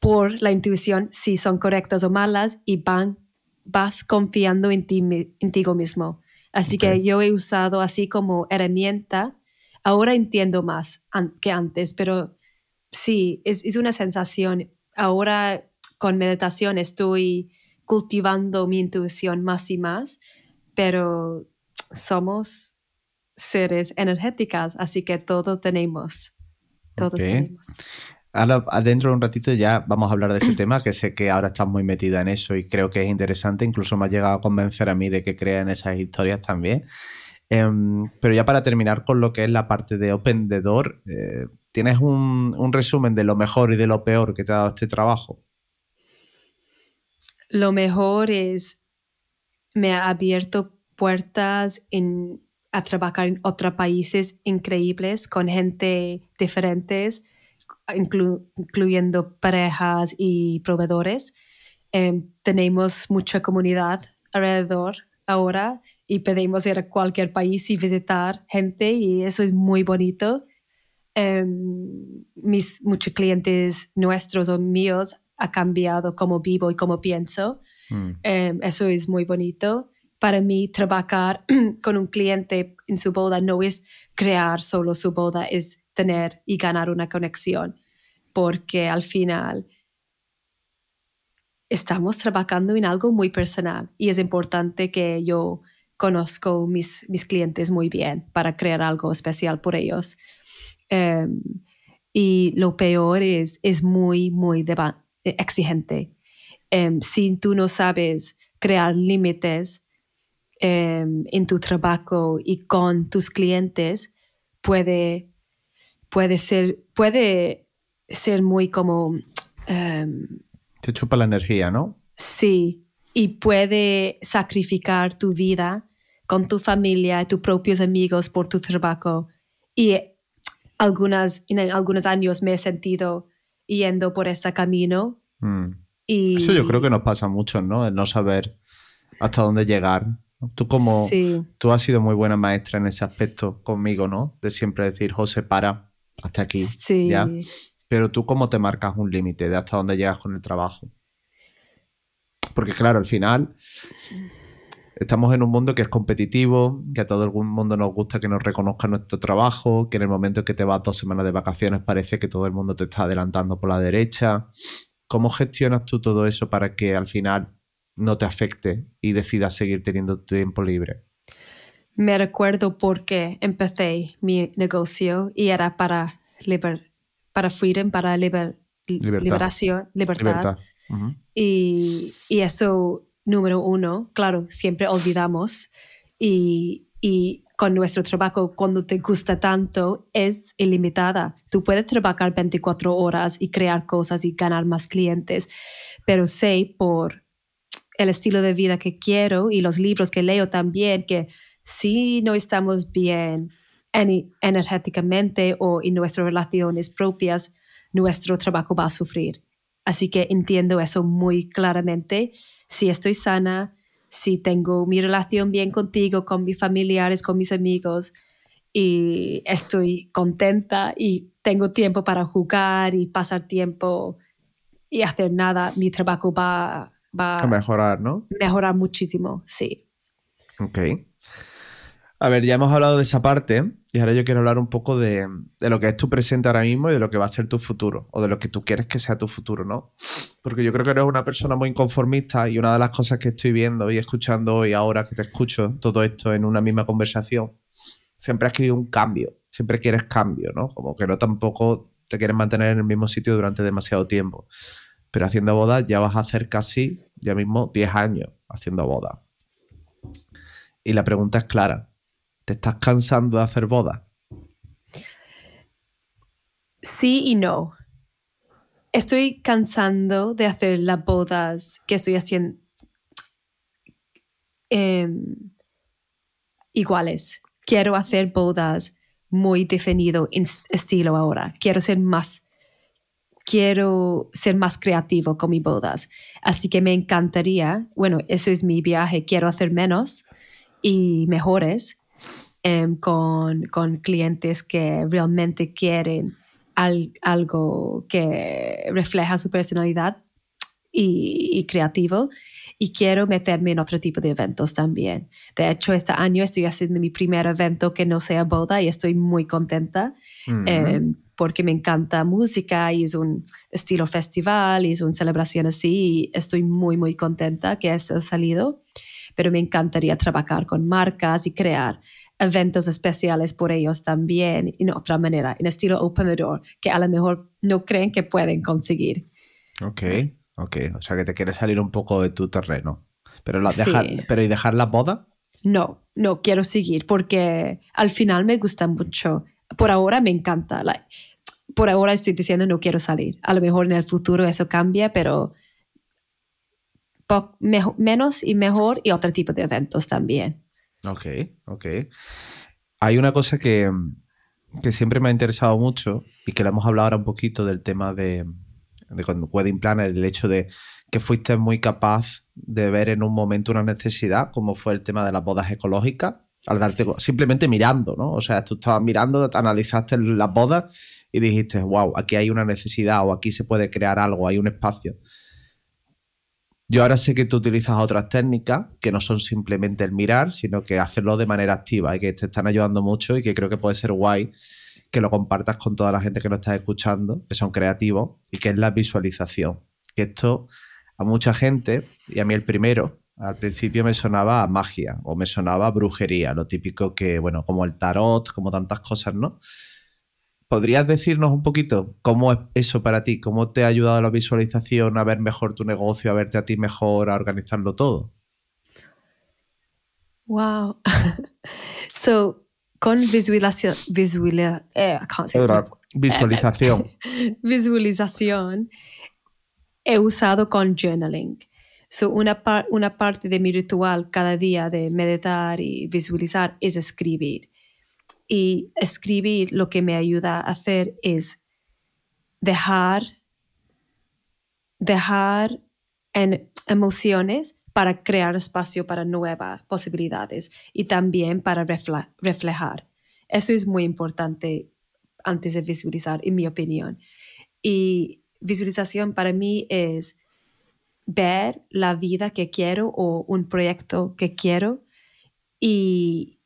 por la intuición, si son correctas o malas, y van, vas confiando en ti, en ti mismo. Así que yo he usado así como herramienta. Ahora entiendo más que antes, pero sí, es, es una sensación. Ahora con meditación estoy cultivando mi intuición más y más, pero somos seres energéticas, así que todo tenemos. Todos tenemos. Ahora, dentro de un ratito ya vamos a hablar de ese tema, que sé que ahora estás muy metida en eso y creo que es interesante. Incluso me ha llegado a convencer a mí de que crea en esas historias también. Em, pero ya para terminar con lo que es la parte de Open the Door, eh, ¿tienes un, un, resumen de lo mejor y de lo peor que te ha dado este trabajo? Lo mejor es, me ha abierto puertas en, a trabajar en otros países increíbles con gente diferentes, incluyendo parejas y proveedores. Em, tenemos mucha comunidad alrededor ahora y podemos ir a cualquier país y visitar gente y eso es muy bonito. Em, mis muchos clientes nuestros o míos ha cambiado cómo vivo y cómo pienso. Mm. Em, eso es muy bonito. Para mí, trabajar con un cliente en su boda no es crear solo su boda, es tener y ganar una conexión, porque al final estamos trabajando en algo muy personal y es importante que yo conozco mis, mis clientes muy bien para crear algo especial por ellos. Em, y lo peor es, es muy, muy eh, exigente. Em, si tú no sabes crear límites em, en tu trabajo y con tus clientes, puede, puede, ser, puede ser muy como em, Te chupa la energía, ¿no? Sí, y puede sacrificar tu vida con tu familia, tus propios amigos por tu trabajo. Y algunas, en algunos años me he sentido yendo por ese camino. Mm. Y Eso yo creo que nos pasa mucho, ¿no? El no saber hasta dónde llegar. Tú como Sí, tú has sido muy buena maestra en ese aspecto conmigo, ¿no? De siempre decir, José, para, hasta aquí. sí. ¿ya? Pero tú cómo te marcas un límite de hasta dónde llegas con el trabajo. Porque claro, al final estamos en un mundo que es competitivo, que a todo el mundo nos gusta que nos reconozca nuestro trabajo, que en el momento que te vas dos semanas de vacaciones parece que todo el mundo te está adelantando por la derecha. ¿Cómo gestionas tú todo eso para que al final no te afecte y decidas seguir teniendo tu tiempo libre? Me recuerdo porque empecé mi negocio y era para, liber- para freedom, para liber- Libertad. liberación, libertad. Libertad. Ujú. Y, y eso, número uno, claro, siempre olvidamos. Y, y con nuestro trabajo, cuando te gusta tanto, es ilimitada. Tú puedes trabajar 24 horas y crear cosas y ganar más clientes, pero sé por el estilo de vida que quiero y los libros que leo también que si no estamos bien eni- energéticamente o en nuestras relaciones propias, nuestro trabajo va a sufrir. Así que entiendo eso muy claramente. Si estoy sana, si tengo mi relación bien contigo, con mis familiares, con mis amigos, y estoy contenta y tengo tiempo para jugar y pasar tiempo y hacer nada, mi trabajo va, va A mejorar, ¿no? mejorar muchísimo, sí. Ok. A ver, ya hemos hablado de esa parte y ahora yo quiero hablar un poco de, lo que es tu presente ahora mismo y de lo que va a ser tu futuro o de lo que tú quieres que sea tu futuro, ¿no? Porque yo creo que eres una persona muy inconformista y una de las cosas que estoy viendo y escuchando hoy ahora que te escucho todo esto en una misma conversación, siempre has querido un cambio, siempre quieres cambio, ¿no? Como que no tampoco te quieres mantener en el mismo sitio durante demasiado tiempo. Pero haciendo bodas ya vas a hacer casi, ya mismo, 10 años haciendo bodas. Y la pregunta es clara. ¿Te estás cansando de hacer bodas? Sí y no. Estoy cansando de hacer las bodas que estoy haciendo em, iguales. Quiero hacer bodas muy definido en estilo ahora. Quiero ser más, quiero ser más creativo con mis bodas. Así que me encantaría, bueno, eso es mi viaje. Quiero hacer menos y mejores em, con, con clientes que realmente quieren al- algo que refleja su personalidad y, y creativo. Y quiero meterme en otro tipo de eventos también. De hecho, este año estoy haciendo mi primer evento que no sea boda y estoy muy contenta eh, porque me encanta música y es un estilo festival y es una celebración así. Y estoy muy, muy contenta que eso ha salido. Pero me encantaría trabajar con marcas y crear eventos especiales por ellos también en otra manera, en estilo open the door, que a lo mejor no creen que pueden conseguir. Ok, ok. O sea que te quieres salir un poco de tu terreno. Pero, la, Sí. pero ¿y dejar las bodas? No, no quiero seguir porque al final me gusta mucho. Por ahora me encanta. like, por ahora estoy diciendo no quiero salir. A lo mejor en el futuro eso cambia, pero menos y mejor y otro tipo de eventos también. Ok, ok. Hay una cosa que, que siempre me ha interesado mucho y que le hemos hablado ahora un poquito del tema de, de con Wedding Planner, el hecho de que fuiste muy capaz de ver en un momento una necesidad, como fue el tema de las bodas ecológicas, al darte simplemente mirando, ¿no? O sea, tú estabas mirando, analizaste las bodas y dijiste, wow, aquí hay una necesidad o aquí se puede crear algo, hay un espacio. Yo ahora sé que tú utilizas otras técnicas que no son simplemente el mirar, sino que hacerlo de manera activa y que te están ayudando mucho y que creo que puede ser guay que lo compartas con toda la gente que lo está escuchando, que son creativos, y que es la visualización. Que esto a mucha gente, y a mí el primero, al principio me sonaba a magia o me sonaba a brujería, lo típico que, bueno, como el tarot, como tantas cosas, ¿no? ¿Podrías decirnos un poquito cómo es eso para ti? ¿Cómo te ha ayudado la visualización a ver mejor tu negocio, a verte a ti mejor, a organizarlo todo? Wow. so, con visualización, can't say it. Visualización. visualización, he usado con journaling. So una, una parte de mi ritual cada día de meditar y visualizar es escribir. Y escribir lo que me ayuda a hacer es dejar, dejar emociones para crear espacio para nuevas posibilidades y también para reflejar. Eso es muy importante antes de visualizar, en mi opinión. Y visualización para mí es ver la vida que quiero o un proyecto que quiero y,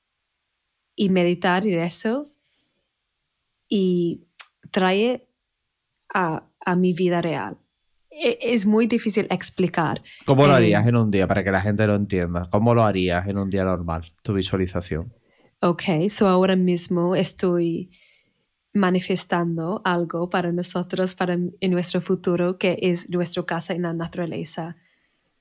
y meditar en eso y traer a, a mi vida real. E, es muy difícil explicar. ¿Cómo lo eh, harías en un día para que la gente lo entienda? ¿Cómo lo harías en un día normal, tu visualización? Ok, so ahora mismo estoy manifestando algo para nosotros, para en nuestro futuro, que es nuestra casa en la naturaleza.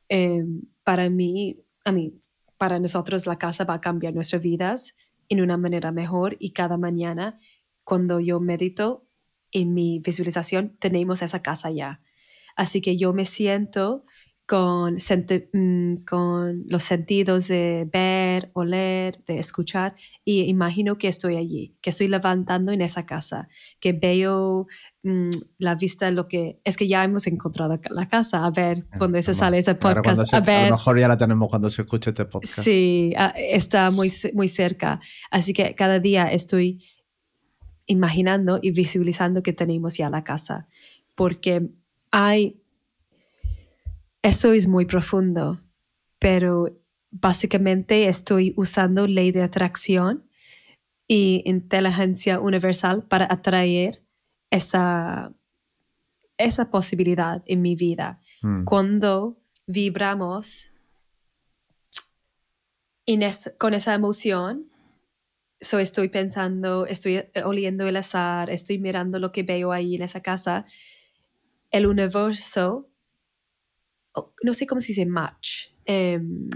Em, para mí, a mí, para nosotros la casa va a cambiar nuestras vidas en una manera mejor y cada mañana cuando yo medito en mi visualización tenemos esa casa ya. Así que yo me siento con, mm, con los sentidos de ver, oler, de escuchar y imagino que estoy allí, que estoy levantando en esa casa, que veo mm, la vista lo que es que ya hemos encontrado la casa, a ver ah, cuando se sale ese podcast, a ver. A lo mejor ya la tenemos cuando se escuche este podcast. Sí, está muy, muy cerca. Así que cada día estoy imaginando y visualizando que tenemos ya la casa, porque hay eso es muy profundo, pero básicamente estoy usando ley de atracción y inteligencia universal para atraer esa, esa posibilidad en mi vida. Hmm. Cuando vibramos con esa emoción, so estoy pensando, estoy oliendo el azar, estoy mirando lo que veo ahí en esa casa, el universo no sé cómo se dice match. Em,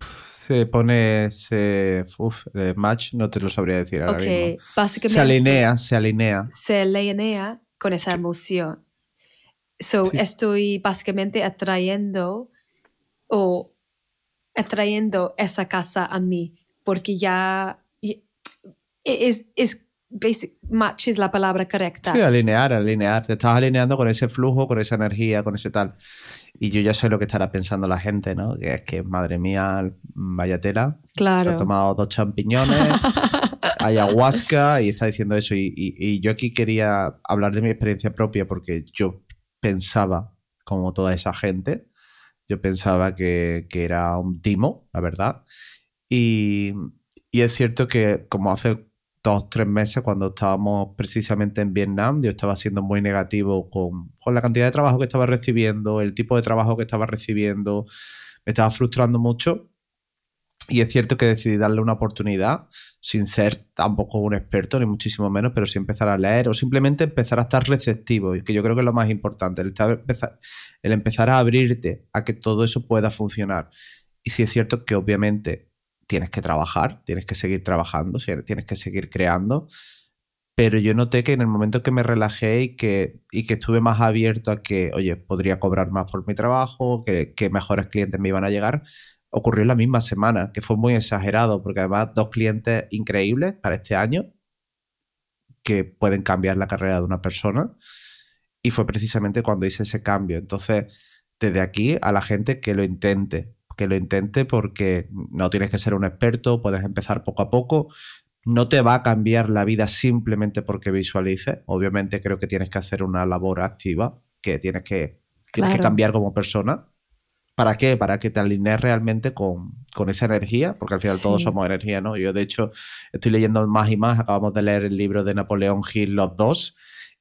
se pone ese uf, match, no te lo sabría decir ahora mismo. Básicamente, se alinea, se alinea. Se alinea con esa emoción. So, estoy básicamente atrayendo o atrayendo esa casa a mí porque ya es, es basic, match es la palabra correcta. Sí, alinear, alinear. Te estás alineando con ese flujo, con esa energía, con ese tal. Y yo ya sé lo que estará pensando la gente, ¿no? Que es que, madre mía, vaya tela. Claro. Se ha tomado dos champiñones, ayahuasca y está diciendo eso. Y, yo aquí quería hablar de mi experiencia propia porque yo pensaba, como toda esa gente, yo pensaba que, que era un timo, la verdad. Y, y es cierto que como hace dos, tres meses cuando estábamos precisamente en Vietnam, yo estaba siendo muy negativo con, con, la cantidad de trabajo que estaba recibiendo, el tipo de trabajo que estaba recibiendo, me estaba frustrando mucho. Y es cierto que decidí darle una oportunidad, sin ser tampoco un experto, ni muchísimo menos, pero sí empezar a leer o simplemente empezar a estar receptivo, que yo creo que es lo más importante, el, empezar, el empezar a abrirte a que todo eso pueda funcionar. Y sí es cierto que obviamente tienes que trabajar, tienes que seguir trabajando, tienes que seguir creando. Pero yo noté que en el momento que me relajé y que, y que estuve más abierto a que, oye, podría cobrar más por mi trabajo, que, que mejores clientes me iban a llegar, ocurrió la misma semana, que fue muy exagerado, porque además dos clientes increíbles para este año que pueden cambiar la carrera de una persona. Y fue precisamente cuando hice ese cambio. Entonces, desde aquí a la gente que lo intente, que lo intente porque no tienes que ser un experto, puedes empezar poco a poco. No te va a cambiar la vida simplemente porque visualices. Obviamente creo que tienes que hacer una labor activa, que tienes que, cambiar como persona. ¿Para qué? Para que te alinees realmente con, esa energía, porque al final todos somos energía, ¿no? Yo de hecho estoy leyendo más y más, acabamos de leer el libro de Napoleón Hill, Los dos,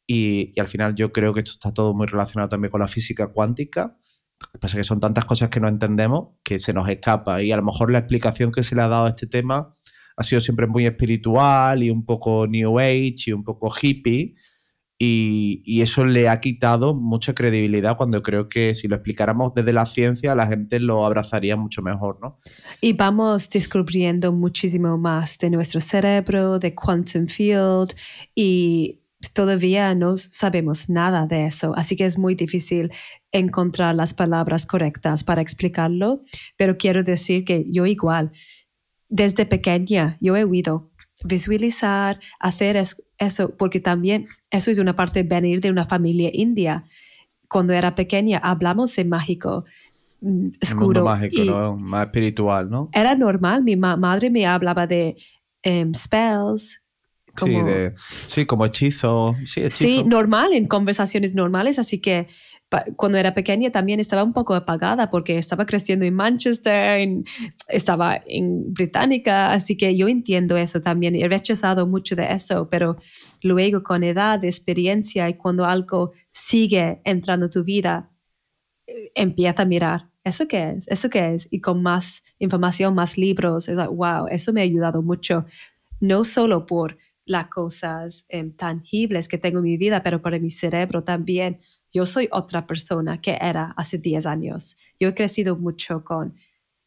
y, y al final yo creo que esto está todo muy relacionado también con la física cuántica que pasa que son tantas cosas que no entendemos que se nos escapa. Y a lo mejor la explicación que se le ha dado a este tema ha sido siempre muy espiritual y un poco New Age y un poco hippie. Y, y, eso le ha quitado mucha credibilidad cuando creo que si lo explicáramos desde la ciencia la gente lo abrazaría mucho mejor, ¿no? Y vamos descubriendo muchísimo más de nuestro cerebro, de quantum field y todavía no sabemos nada de eso, así que es muy difícil encontrar las palabras correctas para explicarlo, pero quiero decir que yo igual, desde pequeña, yo he oído visualizar, hacer eso, porque también eso es una parte de venir de una familia india. Cuando era pequeña hablamos de mágico, mm, oscuro. mágico, ¿no? Más espiritual, ¿no? Era normal, mi madre me hablaba de em, spells, como, sí, como hechizo. Sí, hechizo. Sí, normal, en conversaciones normales. Así que cuando era pequeña también estaba un poco apagada porque estaba creciendo en Manchester, estaba en Británica, así que yo entiendo eso también. He rechazado mucho de eso, pero luego con edad, experiencia y cuando algo sigue entrando en tu vida, eh, empieza a mirar. ¿Eso qué es? ¿Eso qué es? Y con más información, más libros, es like, wow, eso me ha ayudado mucho. No solo por las cosas em, tangibles que tengo en mi vida, pero para mi cerebro también. Yo soy otra persona que era hace 10 años. Yo he crecido mucho con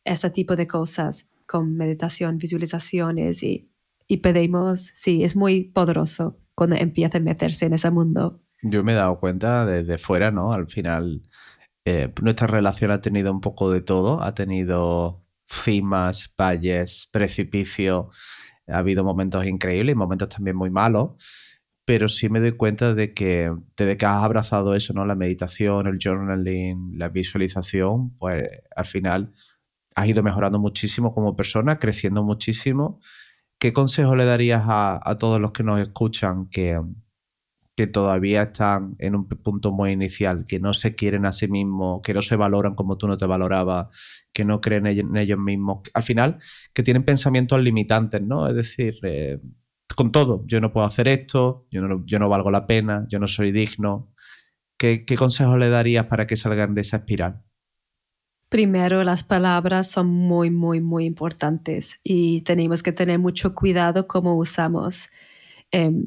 ese tipo de cosas, con meditación, visualizaciones y, y pedimos, sí, es muy poderoso cuando empieza a meterse en ese mundo. Yo me he dado cuenta desde fuera, ¿no? Al final, eh, nuestra relación ha tenido un poco de todo, ha tenido cimas, valles, precipicio ha habido momentos increíbles y momentos también muy malos, pero sí me doy cuenta de que desde que has abrazado eso, ¿no? La meditación, el journaling, la visualización, pues al final has ido mejorando muchísimo como persona, creciendo muchísimo. ¿Qué consejo le darías a, a todos los que nos escuchan que, que todavía están en un punto muy inicial, que no se quieren a sí mismos, que no se valoran como tú no te valorabas, que no creen en ellos mismos. Al final, que tienen pensamientos limitantes, ¿no? Es decir, eh, con todo, yo no puedo hacer esto, yo no, yo no valgo la pena, yo no soy digno. ¿Qué, qué consejos le darías para que salgan de esa espiral? Primero, las palabras son muy, muy, muy importantes y tenemos que tener mucho cuidado cómo usamos. Em,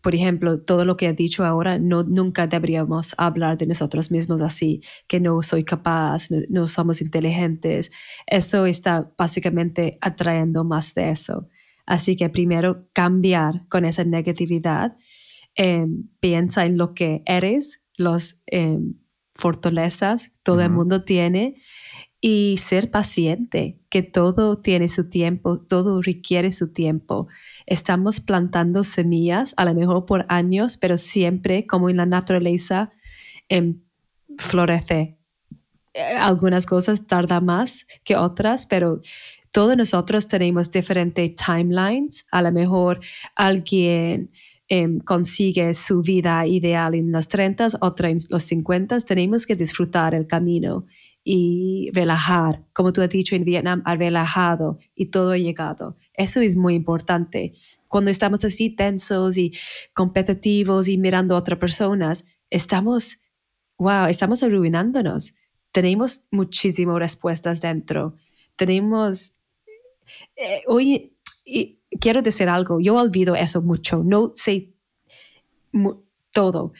por ejemplo, todo lo que he dicho ahora, no, nunca deberíamos hablar de nosotros mismos así, que no soy capaz, no, somos inteligentes. Eso está básicamente atrayendo más de eso. Así que primero cambiar con esa negatividad, em, piensa en lo que eres, las em, fortalezas, todo el mundo tiene, y ser paciente, que todo tiene su tiempo, todo requiere su tiempo estamos plantando semillas, a lo mejor por años, pero siempre, como en la naturaleza, em, florece. Eh, algunas cosas tardan más que otras, pero todos nosotros tenemos diferentes timelines. A lo mejor alguien em, consigue su vida ideal en los 30, otra en los 50. Tenemos que disfrutar el camino y relajar. Como tú has dicho en Vietnam, ha relajado y todo ha llegado. Eso es muy importante. Cuando estamos así tensos y competitivos y mirando a otras personas, estamos, wow, estamos arruinándonos. Tenemos muchísimas respuestas dentro. Tenemos, eh, hoy, quiero decir algo, yo olvido eso mucho, no sé todo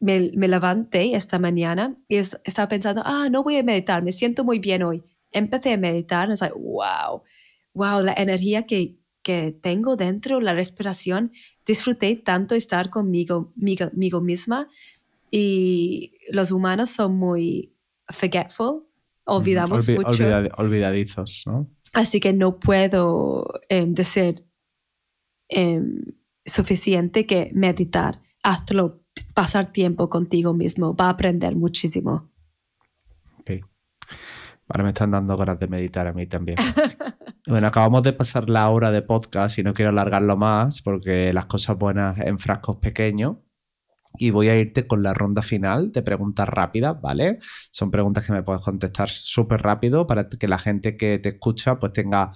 me, levanté esta mañana y estaba pensando, ah, no voy a meditar, me siento muy bien hoy. Empecé a meditar y es like, wow, wow, la energía que, que tengo dentro, la respiración. Disfruté tanto estar conmigo, migo, misma y los humanos son muy forgetful, olvidamos mucho. olvidadizos, ¿no? Así que no puedo em, decir em, suficiente que meditar. Hazlo pasar tiempo contigo mismo, va a aprender muchísimo. Ok. Ahora me están dando ganas de meditar a mí también. bueno, acabamos de pasar la hora de podcast y no quiero alargarlo más porque las cosas buenas en frascos pequeños. Y voy a irte con la ronda final de preguntas rápidas, ¿vale? Son preguntas que me puedes contestar súper rápido para que la gente que te escucha pues tenga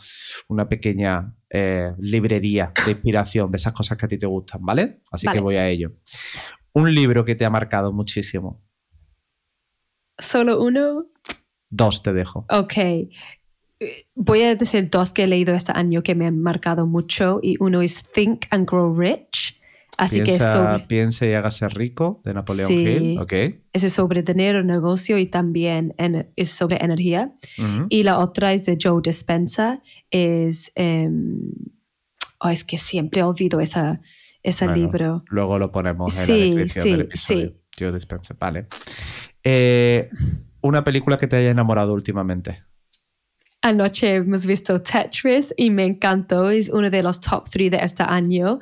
una pequeña eh, librería de inspiración de esas cosas que a ti te gustan, ¿vale? Así que voy a ello. Un libro que te ha marcado muchísimo. ¿Solo uno? Dos te dejo. Ok. Voy a decir dos que he leído este año que me han marcado mucho y uno es Think and Grow Rich. Así que sobre... Piense y hágase rico de Napoleón Hill. Okay. Eso es sobre dinero, negocio y también es sobre energía. Y la otra es de Joe Dispenza. Es, em, oh, es que siempre olvido esa, ese libro. Luego lo ponemos en la descripción del episodio. Sí. Yo dispense, vale. Eh, una película que te haya enamorado últimamente. Anoche hemos visto Tetris y me encantó. Es uno de los top three de este año.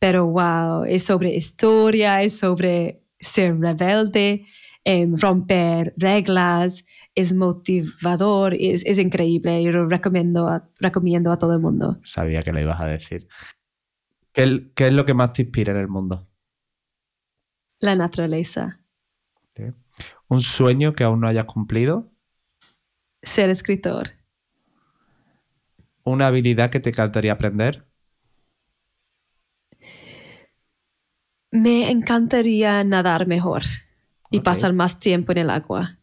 Pero wow, es sobre historia, es sobre ser rebelde, em, romper reglas, es motivador, es, es increíble y lo recomiendo a, recomiendo a todo el mundo. Sabía que lo ibas a decir. ¿Qué, ¿Qué, es lo que más te inspira en el mundo? La naturaleza. ¿Un sueño que aún no hayas cumplido? Ser escritor. ¿Una habilidad que te encantaría aprender? Me encantaría nadar mejor y pasar más tiempo en el agua.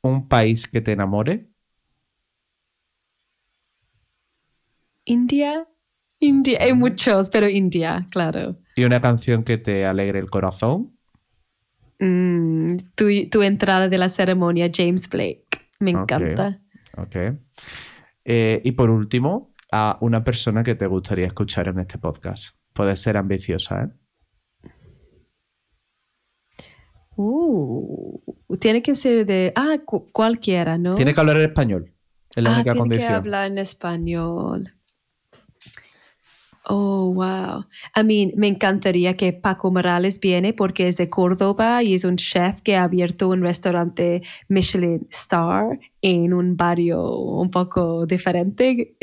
¿Un país que te enamore? India. India, hay muchos, pero India, claro. ¿Y una canción que te alegre el corazón? Mm, tu, entrada de la ceremonia, James Blake. Me encanta. Ok. Eh, y por último, a una persona que te gustaría escuchar en este podcast. Puede ser ambiciosa, ¿eh? Uh, tiene que ser de. Ah, cualquiera, ¿no? Tiene que hablar en español. Es la ah, única tiene que hablar en español. Oh, wow. I mean, me encantaría que Paco Morales viene porque es de Córdoba y es un chef que ha abierto un restaurante Michelin Star en un barrio un poco diferente,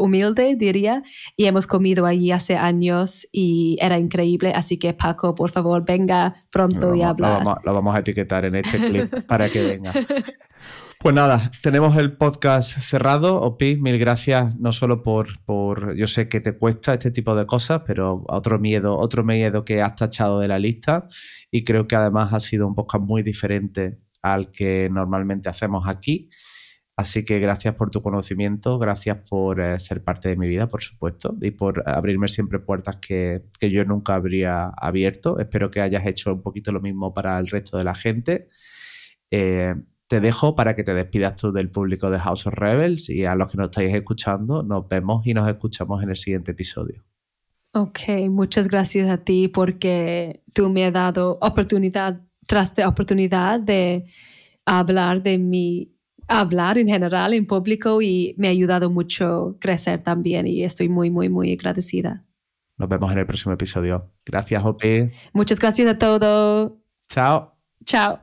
humilde, diría. Y hemos comido allí hace años y era increíble. Así que Paco, por favor, venga pronto y habla. Lo vamos, lo vamos a etiquetar en este clip para que venga. Pues nada, tenemos el podcast cerrado. Opi, mil gracias, no solo por, por, yo sé que te cuesta este tipo de cosas, pero otro miedo, otro miedo que has tachado de la lista y creo que además ha sido un podcast muy diferente al que normalmente hacemos aquí. Así que gracias por tu conocimiento, gracias por eh, ser parte de mi vida, por supuesto, y por abrirme siempre puertas que, que yo nunca habría abierto. Espero que hayas hecho un poquito lo mismo para el resto de la gente. Eh, te dejo para que te despidas tú del público de House of Rebels y a los que nos estáis escuchando, nos vemos y nos escuchamos en el siguiente episodio. Ok, muchas gracias a ti porque tú me has dado oportunidad tras de oportunidad de hablar de mi, hablar en general en público y me ha ayudado mucho a crecer también y estoy muy, muy, muy agradecida. Nos vemos en el próximo episodio. Gracias, Opi. Muchas gracias a todos. Chao. Chao.